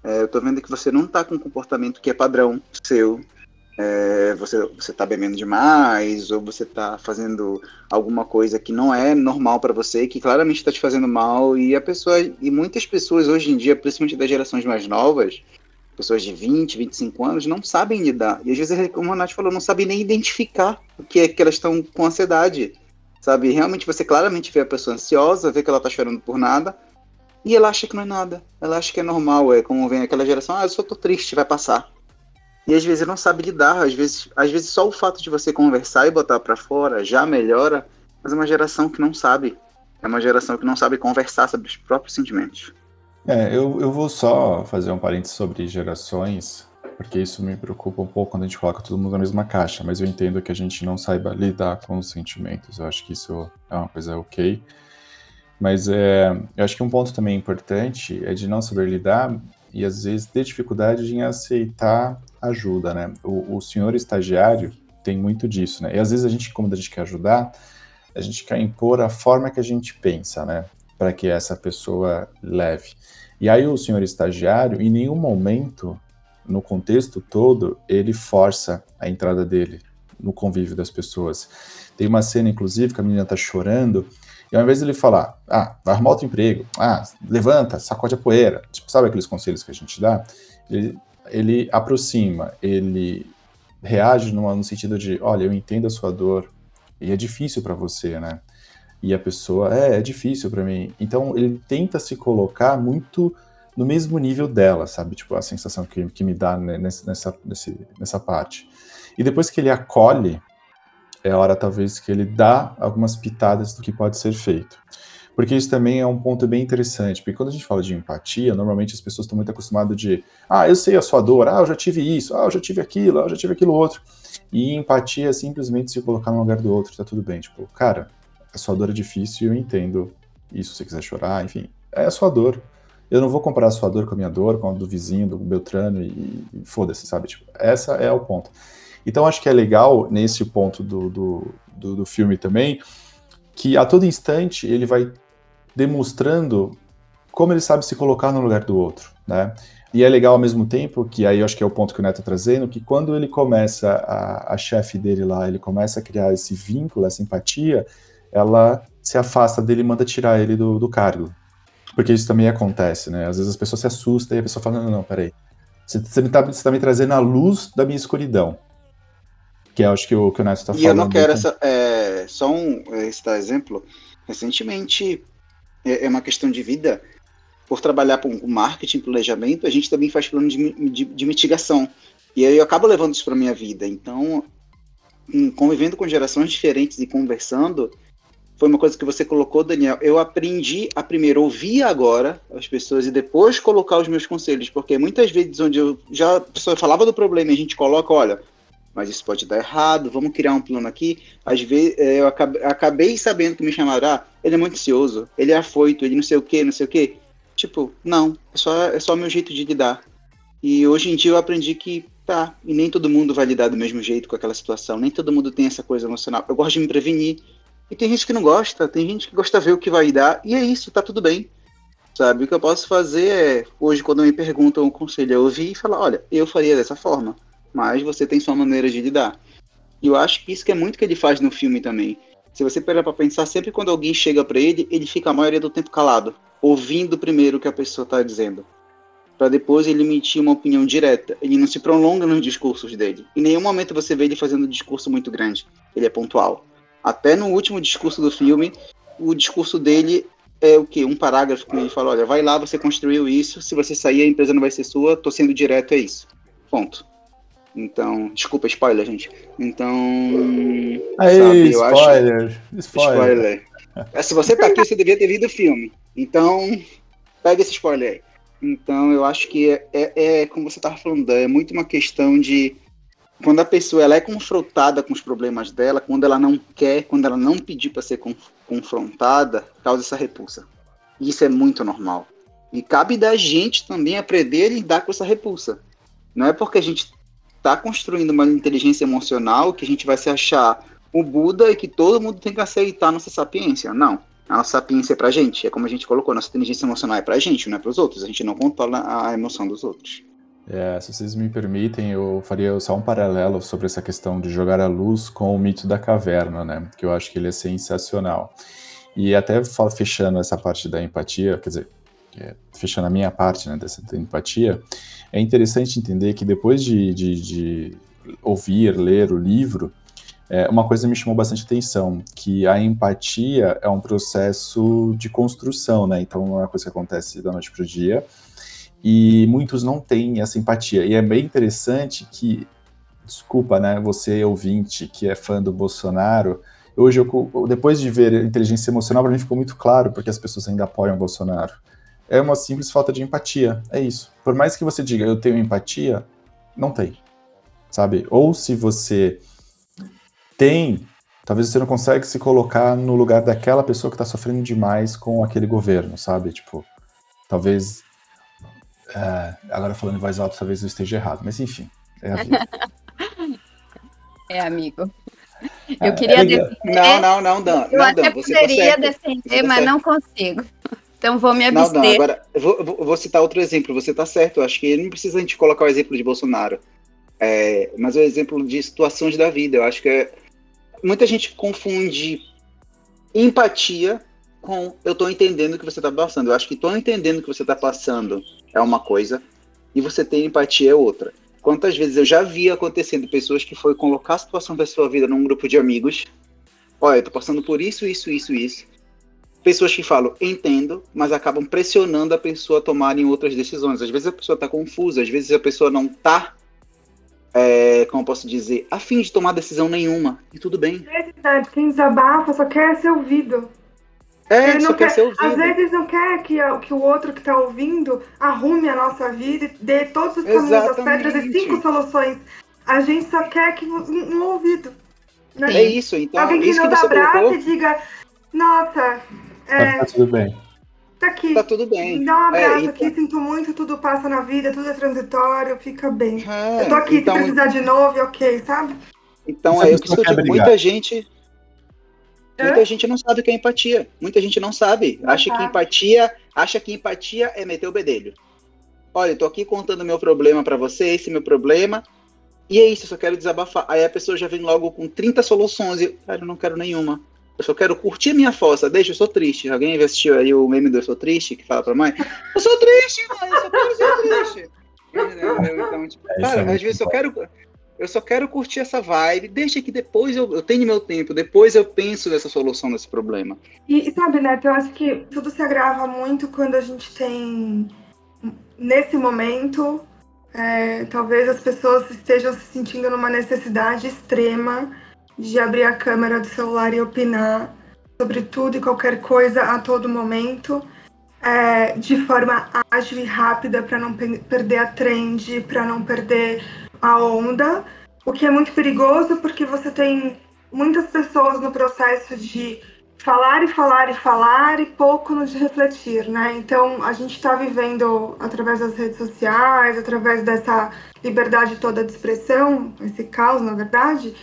é, eu tô vendo que você não tá com um comportamento que é padrão seu. É, você, você tá bebendo demais, ou você tá fazendo alguma coisa que não é normal para você, que claramente está te fazendo mal, e a pessoa, e muitas pessoas hoje em dia, principalmente das gerações mais novas, pessoas de 20, 25 anos, não sabem lidar. E às vezes, como a Nath falou, não sabem nem identificar o que é que elas estão com ansiedade. Sabe? Realmente você claramente vê a pessoa ansiosa, vê que ela tá chorando por nada, e ela acha que não é nada. Ela acha que é normal, é como vem aquela geração, ah, eu só tô triste, vai passar. E às vezes não sabe lidar, às vezes, às vezes só o fato de você conversar e botar para fora já melhora, mas é uma geração que não sabe. É uma geração que não sabe conversar sobre os próprios sentimentos. É, eu, eu vou só fazer um parênteses sobre gerações, porque isso me preocupa um pouco quando a gente coloca todo mundo na mesma caixa, mas eu entendo que a gente não saiba lidar com os sentimentos, eu acho que isso é uma coisa ok. Mas é, eu acho que um ponto também importante é de não saber lidar e às vezes ter dificuldade em aceitar ajuda, né? O, o senhor estagiário tem muito disso, né? E às vezes a gente, como a gente quer ajudar, a gente quer impor a forma que a gente pensa, né? Para que essa pessoa leve. E aí o senhor estagiário, em nenhum momento no contexto todo, ele força a entrada dele no convívio das pessoas. Tem uma cena, inclusive, que a menina tá chorando, e ao invés de ele falar, ah, vai arrumar outro emprego, ah, levanta, sacode a poeira, tipo, sabe aqueles conselhos que a gente dá? Ele, ele aproxima, ele reage no, sentido de, olha, eu entendo a sua dor, e é difícil para você, né? E a pessoa, é, é difícil para mim. Então ele tenta se colocar muito no mesmo nível dela, sabe? Tipo, a sensação que, que me dá nessa, nessa, nessa parte. E depois que ele acolhe, é a hora talvez que ele dá algumas pitadas do que pode ser feito. Porque isso também é um ponto bem interessante, porque quando a gente fala de empatia, normalmente as pessoas estão muito acostumadas de, ah, eu sei a sua dor, ah, eu já tive isso, ah, eu já tive aquilo, ah, eu já tive aquilo outro. E empatia é simplesmente se colocar no lugar do outro, tá tudo bem. Tipo, cara, a sua dor é difícil, eu entendo isso, se você quiser chorar, enfim, é a sua dor eu não vou comparar a sua dor com a minha dor, com a do vizinho, do Beltrano, e, e foda-se, sabe? Tipo, essa é o ponto. Então, acho que é legal, nesse ponto do, do, do, do filme também, que a todo instante ele vai demonstrando como ele sabe se colocar no lugar do outro, né? E é legal ao mesmo tempo, que aí eu acho que é o ponto que o Neto está trazendo, que quando ele começa, a, a chefe dele lá, ele começa a criar esse vínculo, essa empatia, ela se afasta dele e manda tirar ele do, do cargo, porque isso também acontece, né? Às vezes as pessoas se assustam e a pessoa fala: não, não, não peraí. Você, você, tá, você tá me trazendo a luz da minha escuridão. Que é, acho que o que o Neto está falando. E eu não quero essa. É, só um esse exemplo. Recentemente, é, é uma questão de vida. Por trabalhar com marketing, planejamento, a gente também faz plano de, de, de mitigação. E aí eu acabo levando isso para minha vida. Então, convivendo com gerações diferentes e conversando, foi uma coisa que você colocou, Daniel. Eu aprendi a primeiro ouvir agora as pessoas e depois colocar os meus conselhos, porque muitas vezes onde eu já a pessoa falava do problema e a gente coloca, olha, mas isso pode dar errado, vamos criar um plano aqui. Às vezes eu acabei, sabendo que me chamaram, ah, ele é muito ansioso, ele é afoito, ele não sei o que, não sei o que. Tipo, não, é só, é só o meu jeito de lidar. E hoje em dia eu aprendi que tá, e nem todo mundo vai lidar do mesmo jeito com aquela situação, nem todo mundo tem essa coisa emocional. Eu gosto de me prevenir. E tem gente que não gosta, tem gente que gosta de ver o que vai dar, e é isso, tá tudo bem. Sabe? O que eu posso fazer é, hoje, quando me perguntam um conselho, eu ouvir e falar: olha, eu faria dessa forma, mas você tem sua maneira de lidar. E eu acho que isso que é muito que ele faz no filme também. Se você parar pra pensar, sempre quando alguém chega para ele, ele fica a maioria do tempo calado, ouvindo primeiro o que a pessoa tá dizendo para depois ele emitir uma opinião direta. Ele não se prolonga nos discursos dele. Em nenhum momento você vê ele fazendo um discurso muito grande. Ele é pontual. Até no último discurso do filme, o discurso dele é o quê? Um parágrafo que ele fala: olha, vai lá, você construiu isso, se você sair, a empresa não vai ser sua, tô sendo direto, é isso. Ponto. Então, desculpa, spoiler, gente. Então. Aí, sabe, spoiler, acho... spoiler. spoiler. Se você tá aqui, você devia ter lido o filme. Então, pega esse spoiler aí. Então, eu acho que é, é, é como você estava falando, é muito uma questão de quando a pessoa ela é confrontada com os problemas dela, quando ela não quer, quando ela não pedir para ser confrontada, causa essa repulsa. E isso é muito normal. E cabe da gente também aprender a lidar com essa repulsa. Não é porque a gente está construindo uma inteligência emocional que a gente vai se achar o Buda e que todo mundo tem que aceitar nossa sapiência. Não a nossa sapiência é pra gente. É como a gente colocou, nossa inteligência emocional é pra gente, não é pros outros. A gente não controla a emoção dos outros. É, se vocês me permitem, eu faria só um paralelo sobre essa questão de jogar a luz com o mito da caverna, né? Que eu acho que ele é sensacional. E até fechando essa parte da empatia, quer dizer, é, fechando a minha parte né, dessa empatia, é interessante entender que depois de, de, de ouvir, ler o livro, é, uma coisa me chamou bastante atenção, que a empatia é um processo de construção, né? Então não é uma coisa que acontece da noite para o dia. E muitos não têm essa empatia. E é bem interessante que, desculpa, né, você ouvinte que é fã do Bolsonaro, hoje eu, depois de ver inteligência emocional, para mim ficou muito claro porque as pessoas ainda apoiam o Bolsonaro. É uma simples falta de empatia, é isso. Por mais que você diga eu tenho empatia, não tem, sabe? Ou se você tem, talvez você não consegue se colocar no lugar daquela pessoa que está sofrendo demais com aquele governo, sabe? Tipo, talvez. É, agora falando em voz alta, talvez eu esteja errado, mas enfim, é a vida. é, amigo. É, eu queria é defender. Não, não, não, Dan. Eu não, até Dan, poderia tá defender, mas não consigo. Então vou me abster. Não, não, agora, vou, vou, citar outro exemplo. Você está certo. Eu acho que não precisa a gente colocar o exemplo de Bolsonaro. É, mas é o exemplo de situações da vida. Eu acho que é, muita gente confunde empatia com eu tô entendendo o que você tá passando. Eu acho que tô entendendo o que você tá passando é uma coisa e você ter empatia é outra. Quantas vezes eu já vi acontecendo pessoas que foi colocar a situação da sua vida num grupo de amigos. Olha, eu tô passando por isso, isso, isso, isso. Pessoas que falam, entendo, mas acabam pressionando a pessoa a tomarem outras decisões. Às vezes a pessoa tá confusa, às vezes a pessoa não tá é, como posso dizer, a fim de tomar decisão nenhuma. E tudo bem. Quem desabafa só quer ser ouvido. É, Ele só quer, quer, ser ouvido. Às vezes não quer que, que o outro que está ouvindo arrume a nossa vida e dê todos os caminhos, as pedras e cinco soluções. A gente só quer que um, ouvido. Né? É isso, então. Alguém que isso nos abraça e diga, nossa. É, tá tudo bem tá aqui. Tá tudo bem. Me dá um abraço é, então... aqui, sinto muito, tudo passa na vida, tudo é transitório, fica bem. É, eu tô aqui, então... se precisar de novo, ok, sabe? Então é que eu digo, muita gente. Muita gente não sabe o que é empatia. Muita gente não sabe. Não acha tá. que empatia, acha que empatia é meter o bedelho. Olha, eu tô aqui contando meu problema para você, esse é meu problema. E é isso, eu só quero desabafar. Aí a pessoa já vem logo com 30 soluções e, cara, eu não quero nenhuma. Eu só quero curtir minha fossa. Deixa, eu sou triste. Alguém assistiu aí o meme do Eu Sou Triste, que fala pra mãe? Eu sou triste, mãe, eu só quero ser triste. Então, tipo, é cara, às vezes eu quero. Eu só quero curtir essa vibe. Deixa que depois eu, eu tenho meu tempo, depois eu penso nessa solução desse problema. E, e sabe, Neto, eu acho que tudo se agrava muito quando a gente tem. Nesse momento, é, talvez as pessoas estejam se sentindo numa necessidade extrema de abrir a câmera do celular e opinar sobre tudo e qualquer coisa a todo momento, é, de forma ágil e rápida para não perder a trend, para não perder a onda, o que é muito perigoso porque você tem muitas pessoas no processo de falar e falar e falar e pouco no de refletir, né? Então a gente está vivendo através das redes sociais, através dessa liberdade toda de expressão, esse caos, na verdade,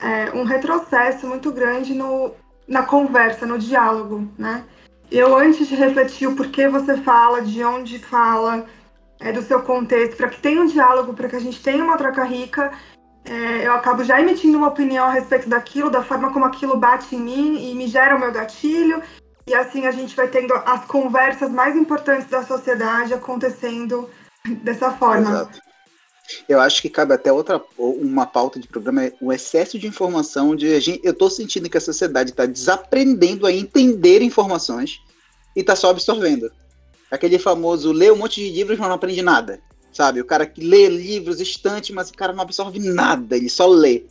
é um retrocesso muito grande no, na conversa, no diálogo, né? Eu antes de refletir o porquê você fala, de onde fala, é, do seu contexto, para que tenha um diálogo, para que a gente tenha uma troca rica, é, eu acabo já emitindo uma opinião a respeito daquilo, da forma como aquilo bate em mim e me gera o meu gatilho. E assim a gente vai tendo as conversas mais importantes da sociedade acontecendo dessa forma. Exato. Eu acho que cabe até outra uma pauta de programa, é o excesso de informação. De eu estou sentindo que a sociedade está desaprendendo a entender informações e está só absorvendo. Aquele famoso lê um monte de livros, mas não aprende nada sabe? O cara que lê livros, estante, mas o cara não absorve nada, ele só lê,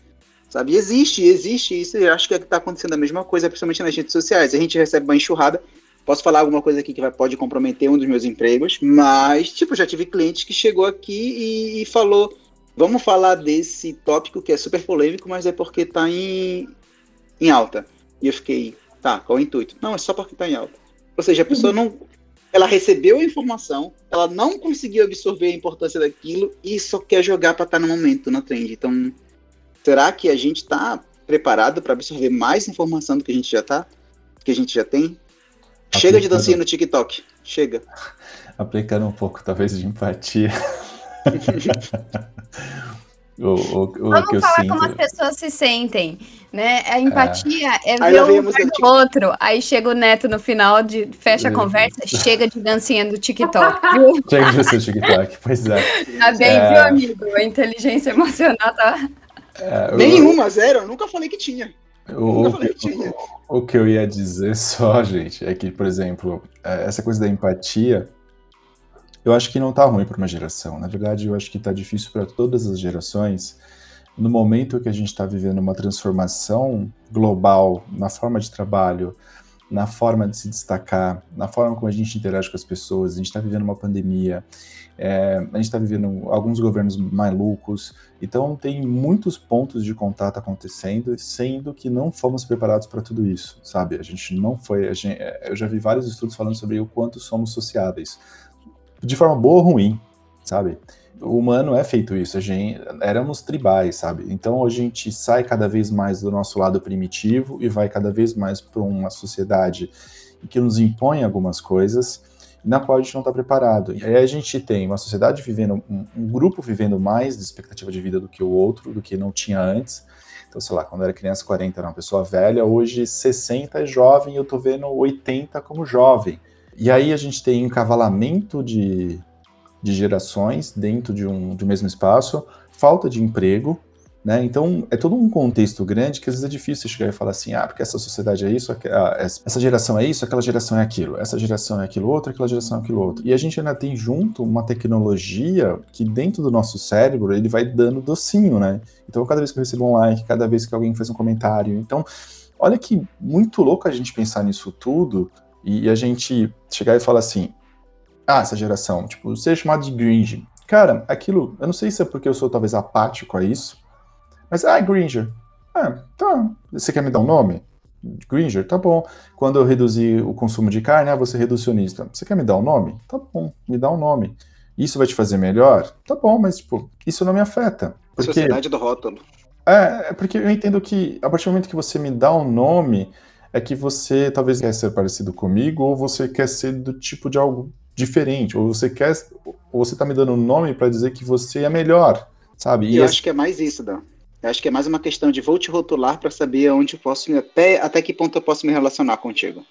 sabe? E existe, existe isso, eu acho que é está acontecendo a mesma coisa, principalmente nas redes sociais. A gente recebe uma enxurrada, posso falar alguma coisa aqui que vai, pode comprometer um dos meus empregos, mas, tipo, já tive cliente que chegou aqui e, e falou, vamos falar desse tópico que é super polêmico, mas é porque está em, em alta. E eu fiquei, tá, qual é o intuito? Não, é só porque está em alta. Ou seja, a pessoa uhum. não ela recebeu a informação, ela não conseguiu absorver a importância daquilo e só quer jogar para estar tá no momento, na trend. Então, será que a gente está preparado para absorver mais informação do que a gente já está? Que a gente já tem? Aplicando... Chega de dancinha no TikTok. Chega. Aplicando um pouco, talvez, de empatia. o, o, o Vamos falar sinto... como as pessoas se sentem. Né? A empatia é, é ver um do outro. Aí chega o neto no final, de fecha a é. conversa, chega de dancinha do TikTok, viu? Chega de dancinha do TikTok, pois é. Tá bem, é... viu, amigo? A inteligência emocional tá. É, Nenhuma, zero. Eu nunca falei que tinha. O, o, que, o, o, que eu ia dizer só, gente, é que, por exemplo, é, essa coisa da empatia, eu acho que não tá ruim para uma geração. Na verdade, eu acho que tá difícil para todas as gerações no momento que a gente está vivendo uma transformação global na forma de trabalho, na forma de se destacar, na forma como a gente interage com as pessoas, a gente está vivendo uma pandemia, é, a gente está vivendo alguns governos malucos, então tem muitos pontos de contato acontecendo, sendo que não fomos preparados para tudo isso, sabe? A gente não foi. Gente, é, eu já vi vários estudos falando sobre o quanto somos sociáveis, de forma boa ou ruim, sabe? o humano é feito isso, a gente éramos tribais, sabe? Então a gente sai cada vez mais do nosso lado primitivo e vai cada vez mais para uma sociedade que nos impõe algumas coisas na qual a gente não está preparado. E aí a gente tem uma sociedade vivendo, um, um, grupo vivendo mais de expectativa de vida do que o outro, do que não tinha antes. Então, sei lá, quando era criança, 40 era uma pessoa velha, hoje 60 é jovem, eu tô vendo 80 como jovem. E aí a gente tem encavalamento de de gerações dentro de um, de um mesmo espaço, falta de emprego, né? Então é todo um contexto grande que às vezes é difícil chegar e falar assim, ah, porque essa sociedade é isso, ah, essa geração é isso, aquela geração é aquilo, essa geração é aquilo outro, aquela geração é aquilo outro. E a gente ainda tem junto uma tecnologia que dentro do nosso cérebro ele vai dando docinho, né? Então cada vez que eu recebo um like, cada vez que alguém faz um comentário, então olha que muito louco a gente pensar nisso tudo e a gente chegar e falar assim, ah, essa geração, tipo, ser chamado de Gringe. Cara, aquilo, eu não sei se é porque eu sou talvez apático a isso, mas, ah, Gringer. Ah, tá. Você quer me dar um nome? Gringer, tá bom. Quando eu reduzir o consumo de carne, ah, você é reducionista. Você quer me dar um nome? Tá bom, me dá um nome. Isso vai te fazer melhor? Tá bom, mas, tipo, isso não me afeta. Porque... Sociedade do rótulo. É, é porque eu entendo que a partir do momento que você me dá um nome, é que você talvez quer ser parecido comigo ou você quer ser do tipo de algo diferente, ou você quer, ou você tá me dando um nome para dizer que você é melhor, sabe? E eu esse... acho que é mais isso, Dan. Eu acho que é mais uma questão de vou te rotular para saber onde eu posso até até que ponto eu posso me relacionar contigo.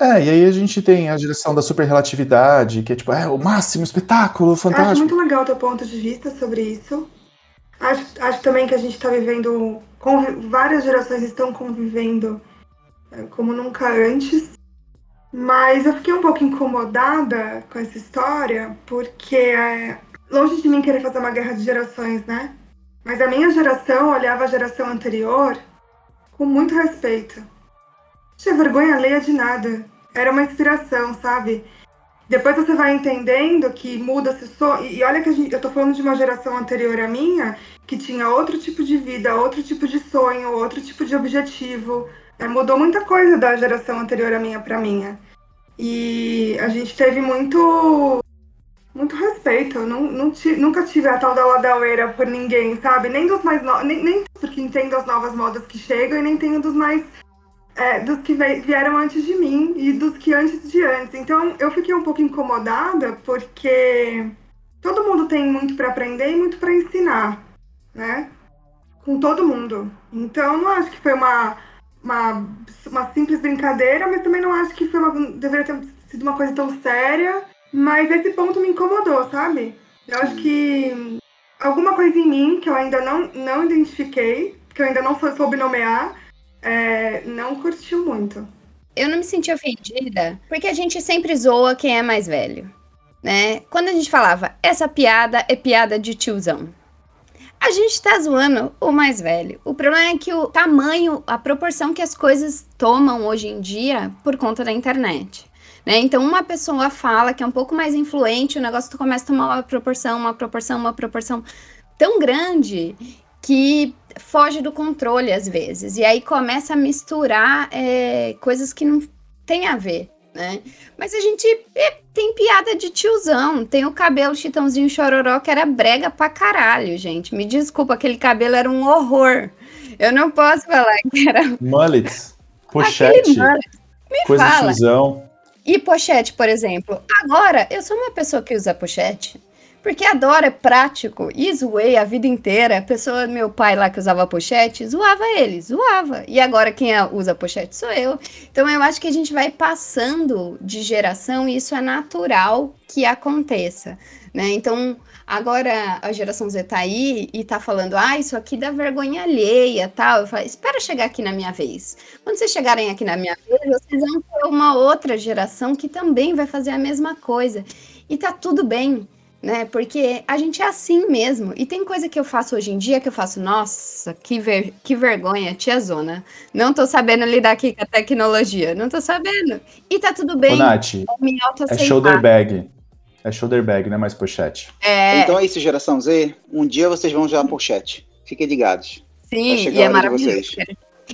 É, e aí a gente tem a direção da superrelatividade, que é tipo, é o máximo espetáculo, fantástico. Acho muito legal o teu ponto de vista sobre isso. Acho, acho também que a gente está vivendo, várias gerações estão convivendo como nunca antes. Mas eu fiquei um pouco incomodada com essa história, porque é, longe de mim querer fazer uma guerra de gerações, né? Mas a minha geração olhava a geração anterior com muito respeito. Tinha vergonha alheia de nada. Era uma inspiração, sabe? Depois você vai entendendo que muda-se só. E olha que gente, eu tô falando de uma geração anterior à minha, que tinha outro tipo de vida, outro tipo de sonho, outro tipo de objetivo. É, mudou muita coisa da geração anterior à minha para minha. E a gente teve muito muito respeito. Eu não, não nunca tive a tal da ladaueira por ninguém, sabe? Nem dos mais novos, nem, nem porque entendo as novas modas que chegam e nem tenho dos mais. É, dos que vieram antes de mim e dos que antes de antes. Então eu fiquei um pouco incomodada porque todo mundo tem muito para aprender e muito para ensinar, né? Com todo mundo. Então não acho que foi uma, uma, uma simples brincadeira, mas também não acho que foi uma, deveria ter sido uma coisa tão séria mas esse ponto me incomodou, sabe? Eu acho que alguma coisa em mim que eu ainda não, não identifiquei, que eu ainda não soube nomear, é, não curtiu muito. Eu não me senti ofendida, porque a gente sempre zoa quem é mais velho, né? Quando a gente falava, essa piada é piada de tiozão. A gente tá zoando o mais velho. O problema é que o tamanho, a proporção que as coisas tomam hoje em dia por conta da internet. Né? Então, uma pessoa fala que é um pouco mais influente, o negócio começa a tomar uma proporção, uma proporção, uma proporção tão grande que foge do controle às vezes. E aí começa a misturar é, coisas que não tem a ver. Né? Mas a gente é, tem piada de tiozão. Tem o cabelo chitãozinho chororó que era brega pra caralho, gente. Me desculpa, aquele cabelo era um horror. Eu não posso falar que era. Mullets, pochete, coisa fala. tiozão. E pochete, por exemplo. Agora, eu sou uma pessoa que usa pochete. Porque adoro, é prático. E zoei a vida inteira. A pessoa, meu pai lá que usava pochete, zoava ele, zoava. E agora quem usa pochete sou eu. Então eu acho que a gente vai passando de geração e isso é natural que aconteça. Né? Então, agora a geração Z tá aí e tá falando, ah, isso aqui dá vergonha alheia, tal. Eu falo, espera chegar aqui na minha vez. Quando vocês chegarem aqui na minha vez, vocês vão ter uma outra geração que também vai fazer a mesma coisa. E tá tudo bem, né? Porque a gente é assim mesmo. E tem coisa que eu faço hoje em dia que eu faço, nossa, que, ver que vergonha, tia Zona. Não tô sabendo lidar aqui com a tecnologia. Não tô sabendo. E tá tudo bem. Ô, Nath, é shoulder bag. É shoulder bag, não é mais pochete. É... Então é isso, geração Z. Um dia vocês vão usar pochete. Fiquem ligados. Sim, e é maravilhoso.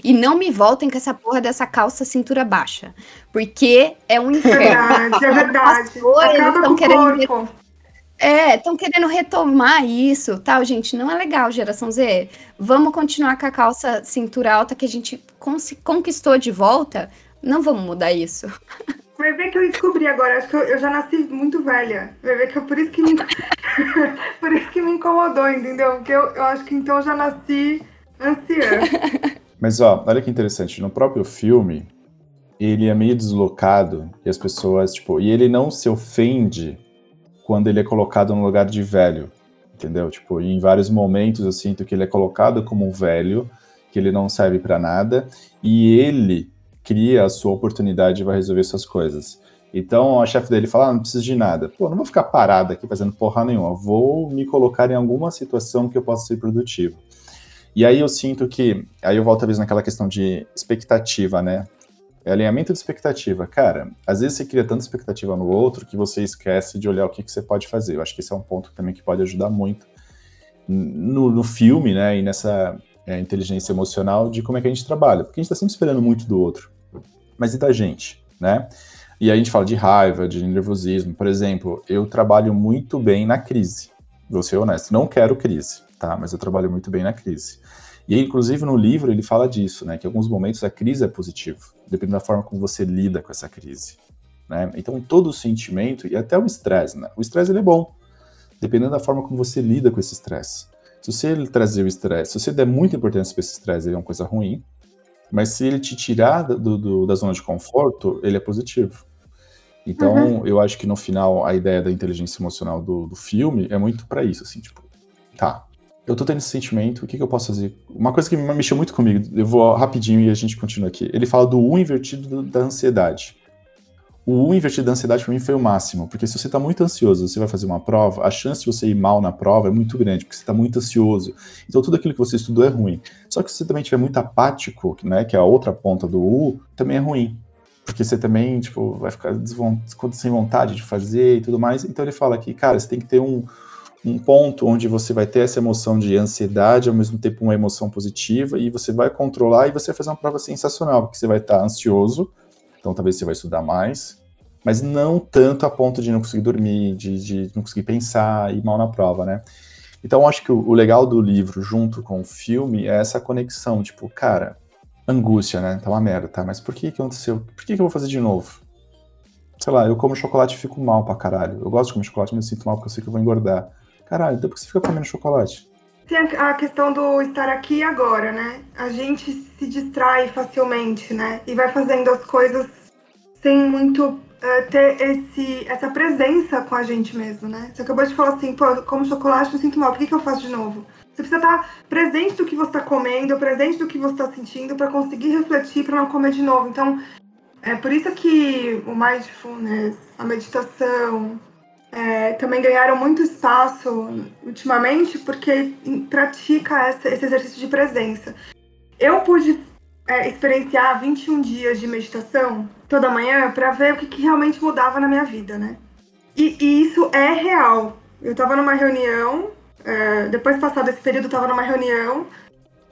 E não me voltem com essa porra dessa calça cintura baixa. Porque é um inferno. É verdade, é verdade. Acaba com querendo corpo. É, estão querendo retomar isso, tal, gente. Não é legal, geração Z. Vamos continuar com a calça cintura alta que a gente conquistou de volta. Não vamos mudar isso. Vai ver que eu descobri agora, acho que eu, eu já nasci muito velha. Vai ver que eu, por isso que me, por isso que me incomodou, entendeu? Porque eu, eu acho que então eu já nasci anciã. Mas ó, olha que interessante, no próprio filme, ele é meio deslocado e as pessoas, tipo, e ele não se ofende quando ele é colocado no lugar de velho, entendeu? Tipo, em vários momentos eu sinto que ele é colocado como um velho, que ele não serve para nada, e ele cria a sua oportunidade e vai resolver suas coisas. Então a chefe dele fala: ah, não preciso de nada. Pô, não vou ficar parado aqui fazendo porra nenhuma. Vou me colocar em alguma situação que eu possa ser produtivo. E aí eu sinto que. Aí eu volto a vez naquela questão de expectativa, né? É alinhamento de expectativa. Cara, às vezes você cria tanta expectativa no outro que você esquece de olhar o que, que você pode fazer. Eu acho que esse é um ponto também que pode ajudar muito no, no filme, né? E nessa é, inteligência emocional de como é que a gente trabalha. Porque a gente está sempre esperando muito do outro mas e da gente, né? E a gente fala de raiva, de nervosismo. Por exemplo, eu trabalho muito bem na crise. Vou ser honesto, não quero crise, tá? Mas eu trabalho muito bem na crise. E inclusive no livro ele fala disso, né? Que em alguns momentos a crise é positiva, dependendo da forma como você lida com essa crise, né? Então todo o sentimento e até o estresse, né? O estresse ele é bom, dependendo da forma como você lida com esse estresse. Se você trazer o estresse, se você der muita importância para esse estresse, ele é uma coisa ruim. Mas se ele te tirar do, do, da zona de conforto, ele é positivo. Então, uhum. eu acho que no final, a ideia da inteligência emocional do, do filme é muito para isso, assim, tipo, tá, eu tô tendo esse sentimento, o que, que eu posso fazer? Uma coisa que mexeu muito comigo, eu vou rapidinho e a gente continua aqui. Ele fala do U invertido da ansiedade. o U invertido da ansiedade para mim foi o máximo, porque se você está muito ansioso, você vai fazer uma prova, a chance de você ir mal na prova é muito grande, porque você está muito ansioso. Então tudo aquilo que você estudou é ruim. Só que se você também estiver muito apático, né, que é a outra ponta do U, também é ruim. Porque você também, tipo, vai ficar sem vontade de fazer e tudo mais. Então ele fala que, cara, você tem que ter um, um ponto onde você vai ter essa emoção de ansiedade, ao mesmo tempo uma emoção positiva, e você vai controlar e você vai fazer uma prova sensacional, porque você vai estar ansioso, então talvez você vai estudar mais, mas não tanto a ponto de não conseguir dormir, de, de não conseguir pensar e mal na prova, né? Então acho que o, o, legal do livro junto com o filme é essa conexão, tipo, cara, angústia, né? Tá uma merda, tá? Mas por que que aconteceu? Por que que eu vou fazer de novo? Sei lá, eu como chocolate e fico mal pra caralho. Eu gosto de comer chocolate, mas eu sinto mal porque eu sei que eu vou engordar. Caralho, então por que você fica comendo chocolate? Tem a, questão do estar aqui e agora, né? A gente se distrai facilmente, né? E vai fazendo as coisas sem muito uh, ter esse, essa presença com a gente mesmo, né? Você acabou de falar assim, pô, como chocolate, eu sinto mal, por que, que eu faço de novo? Você precisa estar presente do que você está comendo, presente do que você está sentindo, para conseguir refletir, para não comer de novo. Então, é por isso que o mindfulness, a meditação, é, também ganharam muito espaço ultimamente porque pratica essa, esse exercício de presença. Eu pude é, experienciar 21 dias de meditação toda manhã para ver o que, que, realmente mudava na minha vida, né? E, e isso é real. Eu estava numa reunião, é, depois passado esse período, eu estava numa reunião.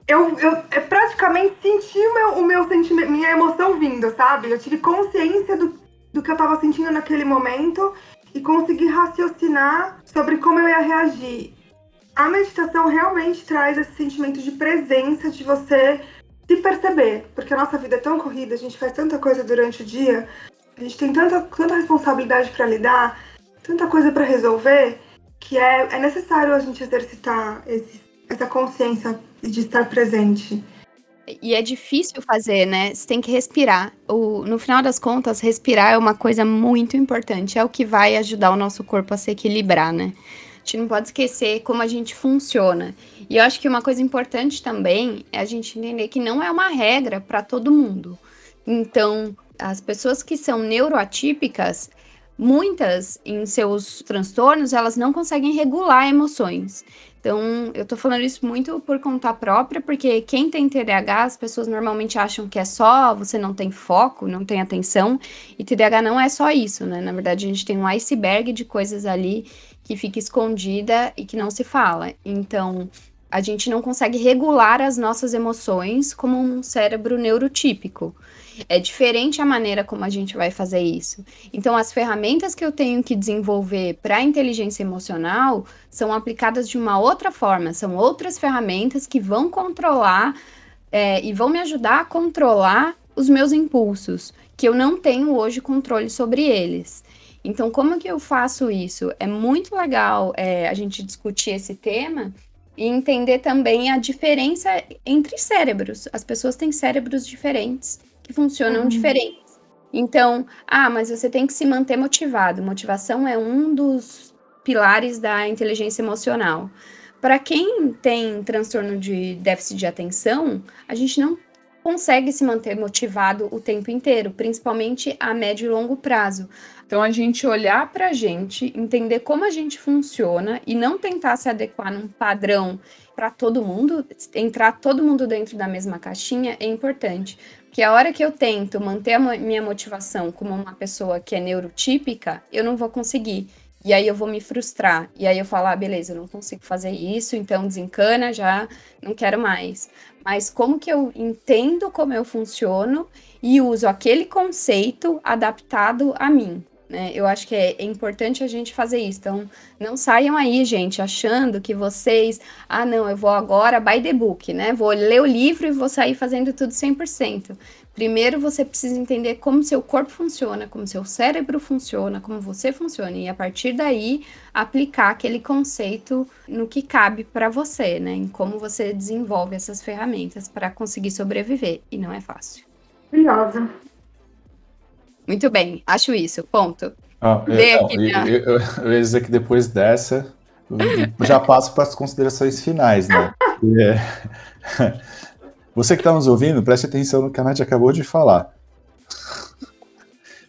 Eu, eu, eu praticamente senti o meu, o meu sentimento, minha emoção vindo, sabe? Eu tive consciência do, do que eu estava sentindo naquele momento e conseguir raciocinar sobre como eu ia reagir. A meditação realmente traz esse sentimento de presença, de você se perceber, porque a nossa vida é tão corrida, a gente faz tanta coisa durante o dia, a gente tem tanta, tanta responsabilidade para lidar, tanta coisa para resolver, que é, é necessário a gente exercitar esse, essa consciência de estar presente. E é difícil fazer, né? Você tem que respirar. O, no final das contas, respirar é uma coisa muito importante. É o que vai ajudar o nosso corpo a se equilibrar, né? A gente não pode esquecer como a gente funciona. E eu acho que uma coisa importante também é a gente entender que não é uma regra para todo mundo. Então, as pessoas que são neuroatípicas, muitas em seus transtornos, elas não conseguem regular emoções. Então, eu tô falando isso muito por conta própria, porque quem tem TDAH, as pessoas normalmente acham que é só você não tem foco, não tem atenção, e TDAH não é só isso, né? Na verdade, a gente tem um iceberg de coisas ali que fica escondida e que não se fala. Então, a gente não consegue regular as nossas emoções como um cérebro neurotípico. É diferente a maneira como a gente vai fazer isso. Então, as ferramentas que eu tenho que desenvolver para a inteligência emocional são aplicadas de uma outra forma, são outras ferramentas que vão controlar é, e vão me ajudar a controlar os meus impulsos, que eu não tenho hoje controle sobre eles. Então, como que eu faço isso? É muito legal é, a gente discutir esse tema e entender também a diferença entre cérebros. As pessoas têm cérebros diferentes que funcionam uhum. diferentes. Então, ah, mas você tem que se manter motivado. Motivação é um dos pilares da inteligência emocional. Para quem tem transtorno de déficit de atenção, a gente não consegue se manter motivado o tempo inteiro, principalmente a médio e longo prazo. Então, a gente olhar para a gente, entender como a gente funciona e não tentar se adequar num padrão para todo mundo, entrar todo mundo dentro da mesma caixinha é importante. Porque a hora que eu tento manter a minha motivação como uma pessoa que é neurotípica, eu não vou conseguir. E aí eu vou me frustrar. E aí eu falo, ah, beleza, eu não consigo fazer isso, então desencana, já não quero mais. Mas como que eu entendo como eu funciono e uso aquele conceito adaptado a mim? Né? Eu acho que é, é, importante a gente fazer isso. Então, não saiam aí, gente, achando que vocês, ah, não, eu vou agora by the book, né? Vou ler o livro e vou sair fazendo tudo 100%. Primeiro, você precisa entender como seu corpo funciona, como seu cérebro funciona, como você funciona, e a partir daí aplicar aquele conceito no que cabe para você, né? Em como você desenvolve essas ferramentas para conseguir sobreviver. E não é fácil. Curiosa. Muito bem, acho isso. Ponto. Ah, é, aqui, eu, eu, eu, ia dizer que depois dessa, já passo para as considerações finais, né? É, você que está nos ouvindo, preste atenção no que a Nath acabou de falar.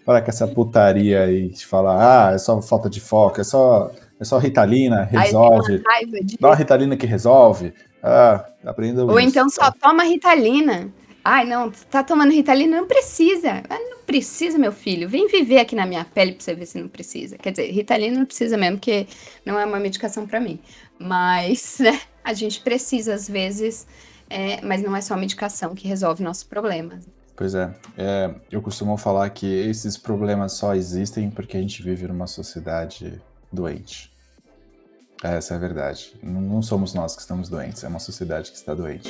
Para com essa putaria aí de falar, ah, é só falta de foco, é só, é só Ritalina, resolve. De... Dá uma Ritalina que resolve. Ah, aprenda Ou isso. então só toma Ritalina. Ai, não, tá tomando Ritalina? Não precisa. Ah, não precisa, meu filho. Vem viver aqui na minha pele pra você ver se não precisa. Quer dizer, Ritalina não precisa mesmo, porque não é uma medicação para mim. Mas, né, a gente precisa às vezes, é, mas não é só a medicação que resolve nossos problemas. Pois é, é, eu costumo falar que esses problemas só existem porque a gente vive numa sociedade doente. Essa é a verdade. Não somos nós que estamos doentes, é uma sociedade que está doente.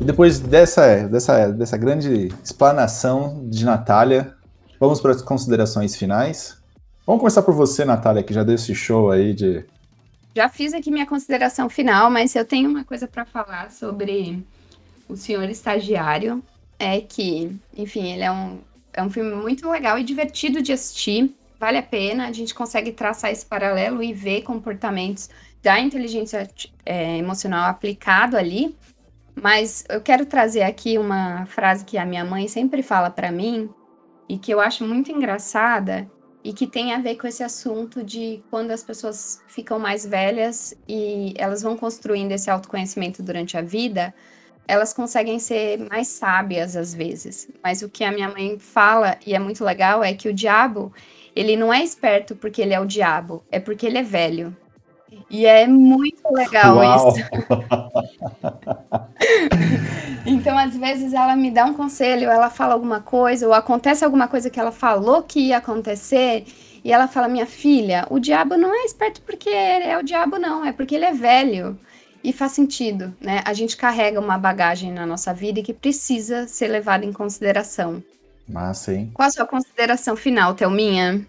E depois dessa, dessa, dessa grande explanação de Natália, vamos para as considerações finais. Vamos começar por você, Natália, que já deu esse show aí de. Já fiz aqui minha consideração final, mas eu tenho uma coisa para falar sobre o Senhor Estagiário. É que, enfim, ele é um, é um filme muito legal e divertido de assistir. Vale a pena, a gente consegue traçar esse paralelo e ver comportamentos da inteligência é, emocional aplicado ali. Mas eu quero trazer aqui uma frase que a minha mãe sempre fala para mim e que eu acho muito engraçada, e que tem a ver com esse assunto de quando as pessoas ficam mais velhas e elas vão construindo esse autoconhecimento durante a vida, elas conseguem ser mais sábias às vezes. Mas o que a minha mãe fala, e é muito legal, é que o diabo, ele não é esperto porque ele é o diabo, é porque ele é velho. E é muito legal Uau. isso. então, às vezes, ela me dá um conselho, ela fala alguma coisa, ou acontece alguma coisa que ela falou que ia acontecer, e ela fala: Minha filha, o diabo não é esperto porque é o diabo, não, é porque ele é velho. E faz sentido, né? A gente carrega uma bagagem na nossa vida e que precisa ser levada em consideração. Massa, hein? Qual a sua consideração final, Thelminha?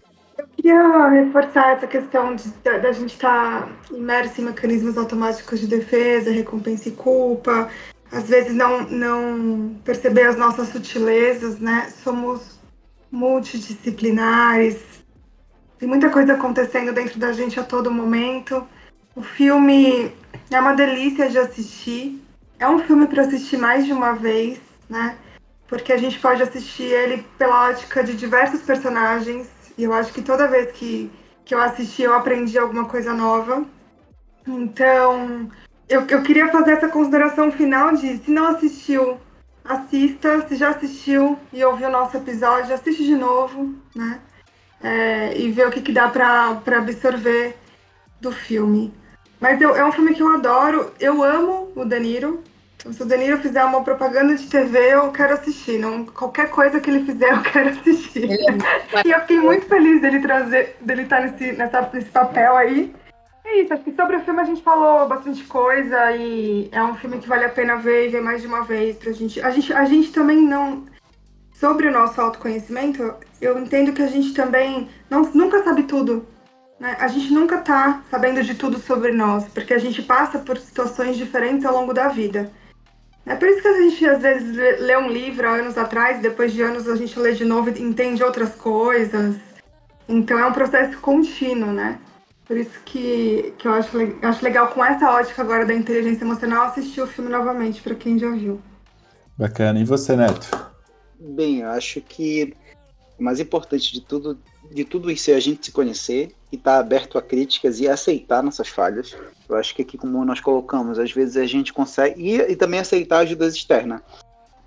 Queria reforçar essa questão de, da gente estar tá imerso em mecanismos automáticos de defesa, recompensa e culpa, às vezes não, não perceber as nossas sutilezas, né? Somos multidisciplinares, tem muita coisa acontecendo dentro da gente a todo momento. O filme é uma delícia de assistir. É um filme para assistir mais de uma vez, né? Porque a gente pode assistir ele pela ótica de diversos personagens, e eu acho que toda vez que, que eu assisti, eu aprendi alguma coisa nova. Então, eu, eu queria fazer essa consideração final de se não assistiu, assista. Se já assistiu e ouviu o nosso episódio, assiste de novo, né? É, e ver o que, que dá para absorver do filme. Mas eu, é um filme que eu adoro. Eu amo o Danilo. Se o Danilo fizer uma propaganda de TV, eu quero assistir. Não, qualquer coisa que ele fizer, eu quero assistir. É e eu fiquei muito feliz dele trazer, dele estar nesse, nessa, nesse papel aí. É isso, acho que sobre o filme a gente falou bastante coisa e é um filme que vale a pena ver e ver mais de uma vez pra gente. A gente, a gente também não. Sobre o nosso autoconhecimento, eu entendo que a gente também não, nunca sabe tudo. Né? A gente nunca tá sabendo de tudo sobre nós, porque a gente passa por situações diferentes ao longo da vida. É por isso que a gente às vezes lê um livro há anos atrás, depois de anos a gente lê de novo e entende outras coisas. Então é um processo contínuo, né? Por isso que, que eu acho, acho legal, com essa ótica agora da inteligência emocional, assistir o filme novamente, para quem já viu. Bacana. E você, Neto? Bem, eu acho que o mais importante de tudo, de tudo isso é a gente se conhecer e estar tá aberto a críticas e aceitar nossas falhas. Eu acho que aqui, como nós colocamos, às vezes a gente consegue. E, e também aceitar ajudas externas.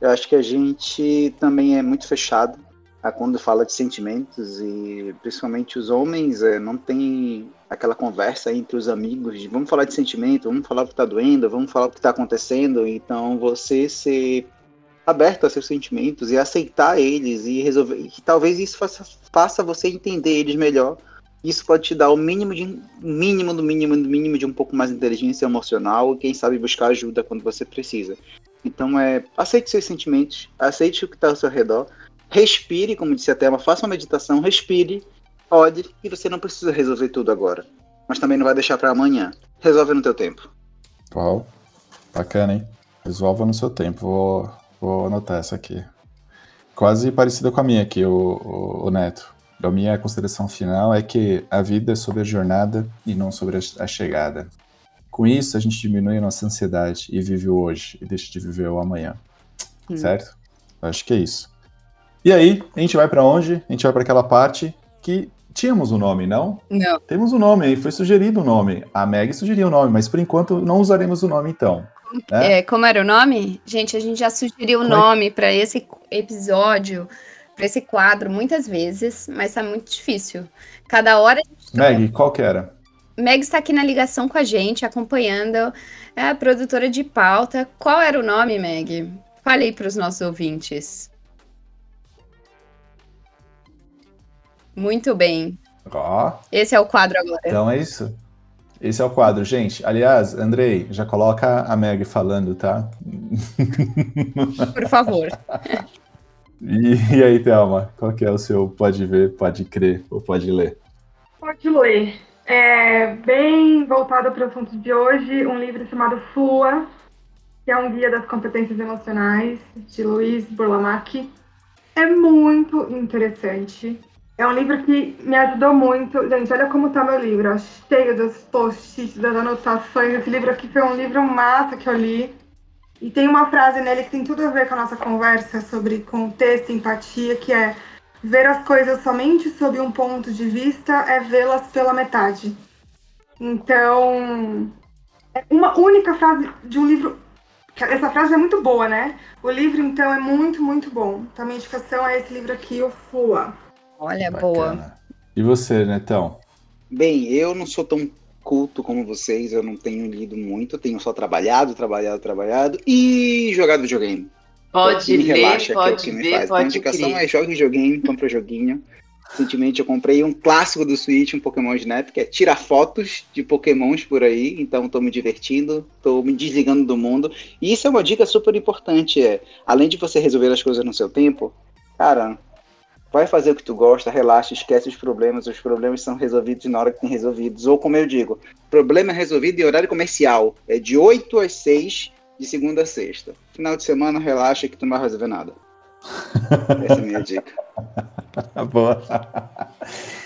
Eu acho que a gente também é muito fechado a quando fala de sentimentos e principalmente os homens é, não tem aquela conversa entre os amigos de vamos falar de sentimento, vamos falar o que está doendo, vamos falar o que está acontecendo. Então você ser aberto a seus sentimentos e aceitar eles e resolver. E talvez isso faça, faça você entender eles melhor. Isso pode te dar o mínimo de mínimo do mínimo do mínimo de um pouco mais de inteligência emocional e quem sabe buscar ajuda quando você precisa. Então é aceite seus sentimentos, aceite o que está ao seu redor, respire, como disse a Thelma, faça uma meditação, respire, olhe e você não precisa resolver tudo agora, mas também não vai deixar para amanhã. Resolve no teu tempo. Uau, bacana, hein? Resolva no seu tempo. Vou Vou anotar essa aqui. Quase parecida com a minha aqui, o, o, o Neto. A minha consideração final é que a vida é sobre a jornada e não sobre a, chegada. Com isso, a gente diminui a nossa ansiedade e vive o hoje e deixa de viver o amanhã. Sim. Certo? Eu acho que é isso. E aí, a gente vai para onde? A gente vai para aquela parte que tínhamos o um nome, não? Não. Temos o um nome aí, foi sugerido o nome. A Meg sugeriu o nome, mas por enquanto não usaremos o nome então. Né? É, como era o nome? Gente, a gente já sugeriu o nome para esse episódio, para esse quadro muitas vezes, mas tá muito difícil. Cada hora a gente Meg, qual que era? Meg está aqui na ligação com a gente, acompanhando é a produtora de pauta. Qual era o nome, Meg? Fale aí para os nossos ouvintes. Muito bem. Ó. Esse é o quadro agora. Então é isso. Esse é o quadro, gente. Aliás, Andrei, já coloca a Meg falando, tá? Por favor. E, e, aí, Thelma, qual que é o seu pode ver, pode crer ou pode ler? Pode ler. É bem voltado para o assunto de hoje, um livro chamado FUA, que é um guia das competências emocionais, de Luiz Burlamac. É muito interessante. É um livro que me ajudou muito. Gente, olha como tá meu livro, ó, cheio dos posts, das anotações. Esse livro aqui foi um livro massa que eu li. E tem uma frase nele que tem tudo a ver com a nossa conversa sobre contexto empatia, que é ver as coisas somente sob um ponto de vista é vê-las pela metade. Então, é uma única frase de um livro. Essa frase é muito boa, né? O livro, então, é muito, muito bom. Então, a minha indicação é esse livro aqui, o Fua. Olha, Bacana. boa. E você, Netão? Bem, eu não sou tão culto como vocês, eu não tenho lido muito, tenho só trabalhado, trabalhado, trabalhado e jogado videogame. Pode me ler, relaxa, pode que é o que ver, me faz. pode Então, a indicação crer. é jogue videogame, compre um joguinho. Recentemente eu comprei um clássico do Switch, um Pokémon Snap, que é tirar fotos de Pokémons por aí. Então tô me divertindo, tô me desligando do mundo. E isso é uma dica super importante. É, além de você resolver as coisas no seu tempo, cara, vai fazer o que tu gosta, relaxa, esquece os problemas. Os problemas são resolvidos na hora que tem resolvidos. Ou como eu digo, problema é resolvido em horário comercial. É de 8 às 6, de segunda a sexta. Final de semana, relaxa que tu não vai resolver nada. Essa é a minha dica. Boa.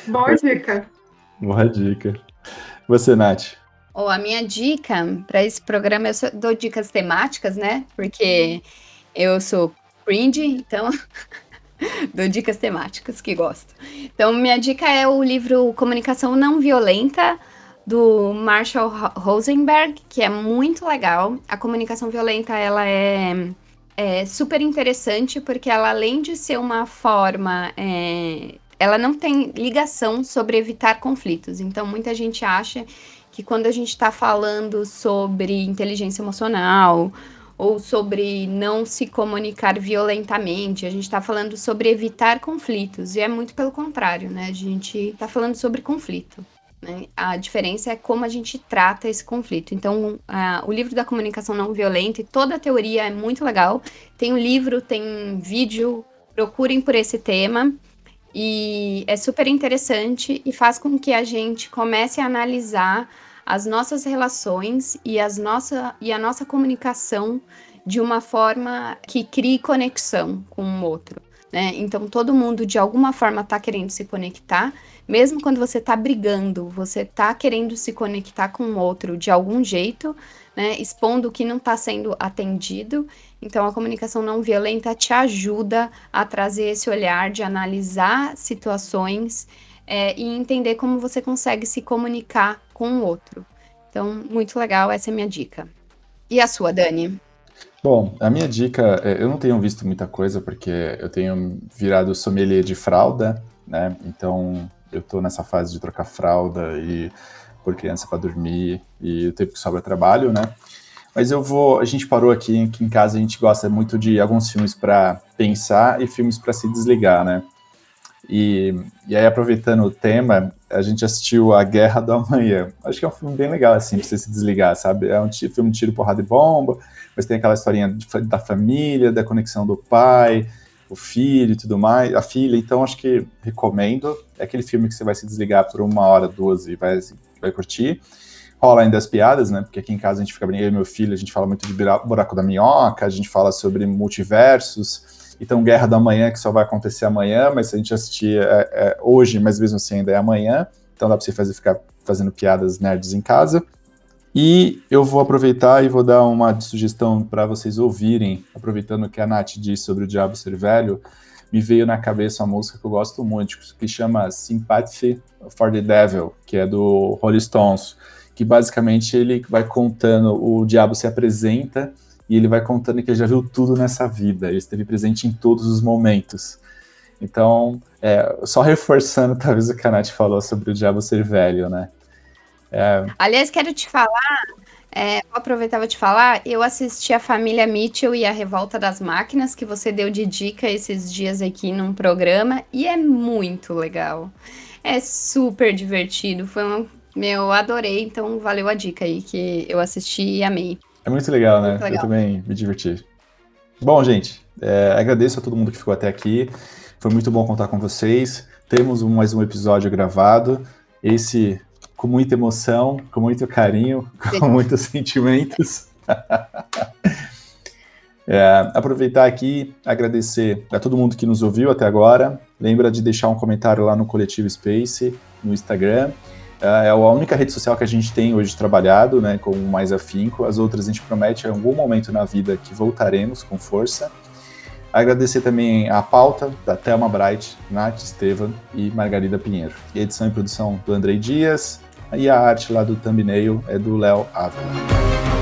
Boa dica. Boa dica. Você, Nath? Oh, a minha dica para esse programa, eu só dou dicas temáticas, né? Porque eu sou cringe, então dou dicas temáticas que gosto. Então, minha dica é o livro Comunicação Não Violenta, do Marshall Rosenberg, que é muito legal. A comunicação violenta, ela é, é super interessante, porque ela, além de ser uma forma... É, ela não tem ligação sobre evitar conflitos. Então, muita gente acha que quando a gente está falando sobre inteligência emocional ou sobre não se comunicar violentamente, a gente está falando sobre evitar conflitos. E é muito pelo contrário, né? A gente está falando sobre conflito. Né? A diferença é como a gente trata esse conflito. Então, o livro da comunicação não violenta e toda a teoria é muito legal. Tem um livro, tem vídeo, procurem por esse tema. E é super interessante e faz com que a gente comece a analisar as nossas relações e, as nossa, e a nossa comunicação de uma forma que crie conexão com o outro. Né? Então, todo mundo, de alguma forma, está querendo se conectar, mesmo quando você está brigando, você está querendo se conectar com o outro de algum jeito, né? expondo o que não está sendo atendido. Então, a comunicação não violenta te ajuda a trazer esse olhar de analisar situações é, e entender como você consegue se comunicar com o outro. Então, muito legal, essa é a minha dica. E a sua, Dani? Bom, a minha dica, é, eu não tenho visto muita coisa porque eu tenho virado sommelier de fralda, né? Então, eu tô nessa fase de trocar fralda e pôr criança para dormir e o tempo que sobra trabalho, né? Mas eu vou, a gente parou aqui, aqui em casa a gente gosta muito de alguns filmes para pensar e filmes para se desligar, né? E, e aí, aproveitando o tema, a gente assistiu A Guerra do Amanhã. Acho que é um filme bem legal, assim, pra você se desligar, sabe? É um filme de tiro, porrada e bomba, mas tem aquela historinha de, da família, da conexão do pai, o filho e tudo mais, a filha. Então, acho que recomendo. É aquele filme que você vai se desligar por uma hora, duas e vai, vai curtir. Rola ainda as piadas, né? Porque aqui em casa a gente fica brincando, eu e meu filho, a gente fala muito de buraco da minhoca, a gente fala sobre multiversos. Então, Guerra da Manhã, que só vai acontecer amanhã, mas se a gente assistir é, é, hoje, mas mesmo assim ainda é amanhã. Então dá pra você fazer, ficar fazendo piadas nerds em casa. E eu vou aproveitar e vou dar uma sugestão para vocês ouvirem, aproveitando que a Nath disse sobre o Diabo Ser Velho, me veio na cabeça uma música que eu gosto muito, que chama Sympathy for the Devil, que é do Rolling Stones, que basicamente ele vai contando, o diabo se apresenta e ele vai contando que ele já viu tudo nessa vida, ele esteve presente em todos os momentos. Então, é, só reforçando talvez o que a Nath falou sobre o diabo ser velho, né? É... Aliás, quero te falar, é, vou aproveitar te falar, eu assisti a Família Mitchell e a Revolta das Máquinas, que você deu de dica esses dias aqui num programa, e é muito legal. É super divertido, foi um... Meu, adorei, então valeu a dica aí, que eu assisti e amei. É muito legal, né? Muito legal. Eu também me diverti. Bom, gente, é, agradeço a todo mundo que ficou até aqui. Foi muito bom contar com vocês. Temos mais um episódio gravado. Esse com muita emoção, com muito carinho, com muitos sentimentos. é, aproveitar aqui, agradecer a todo mundo que nos ouviu até agora. Lembra de deixar um comentário lá no Coletivo Space, no Instagram. É, é a única rede social que a gente tem hoje trabalhado, né, com mais afinco. As outras a gente promete em algum momento na vida que voltaremos com força. Agradecer também a pauta da Thelma Bright, Nath Estevam e Margarida Pinheiro. E edição e produção do Andrei Dias, e a arte lá do thumbnail é do Léo Ávila.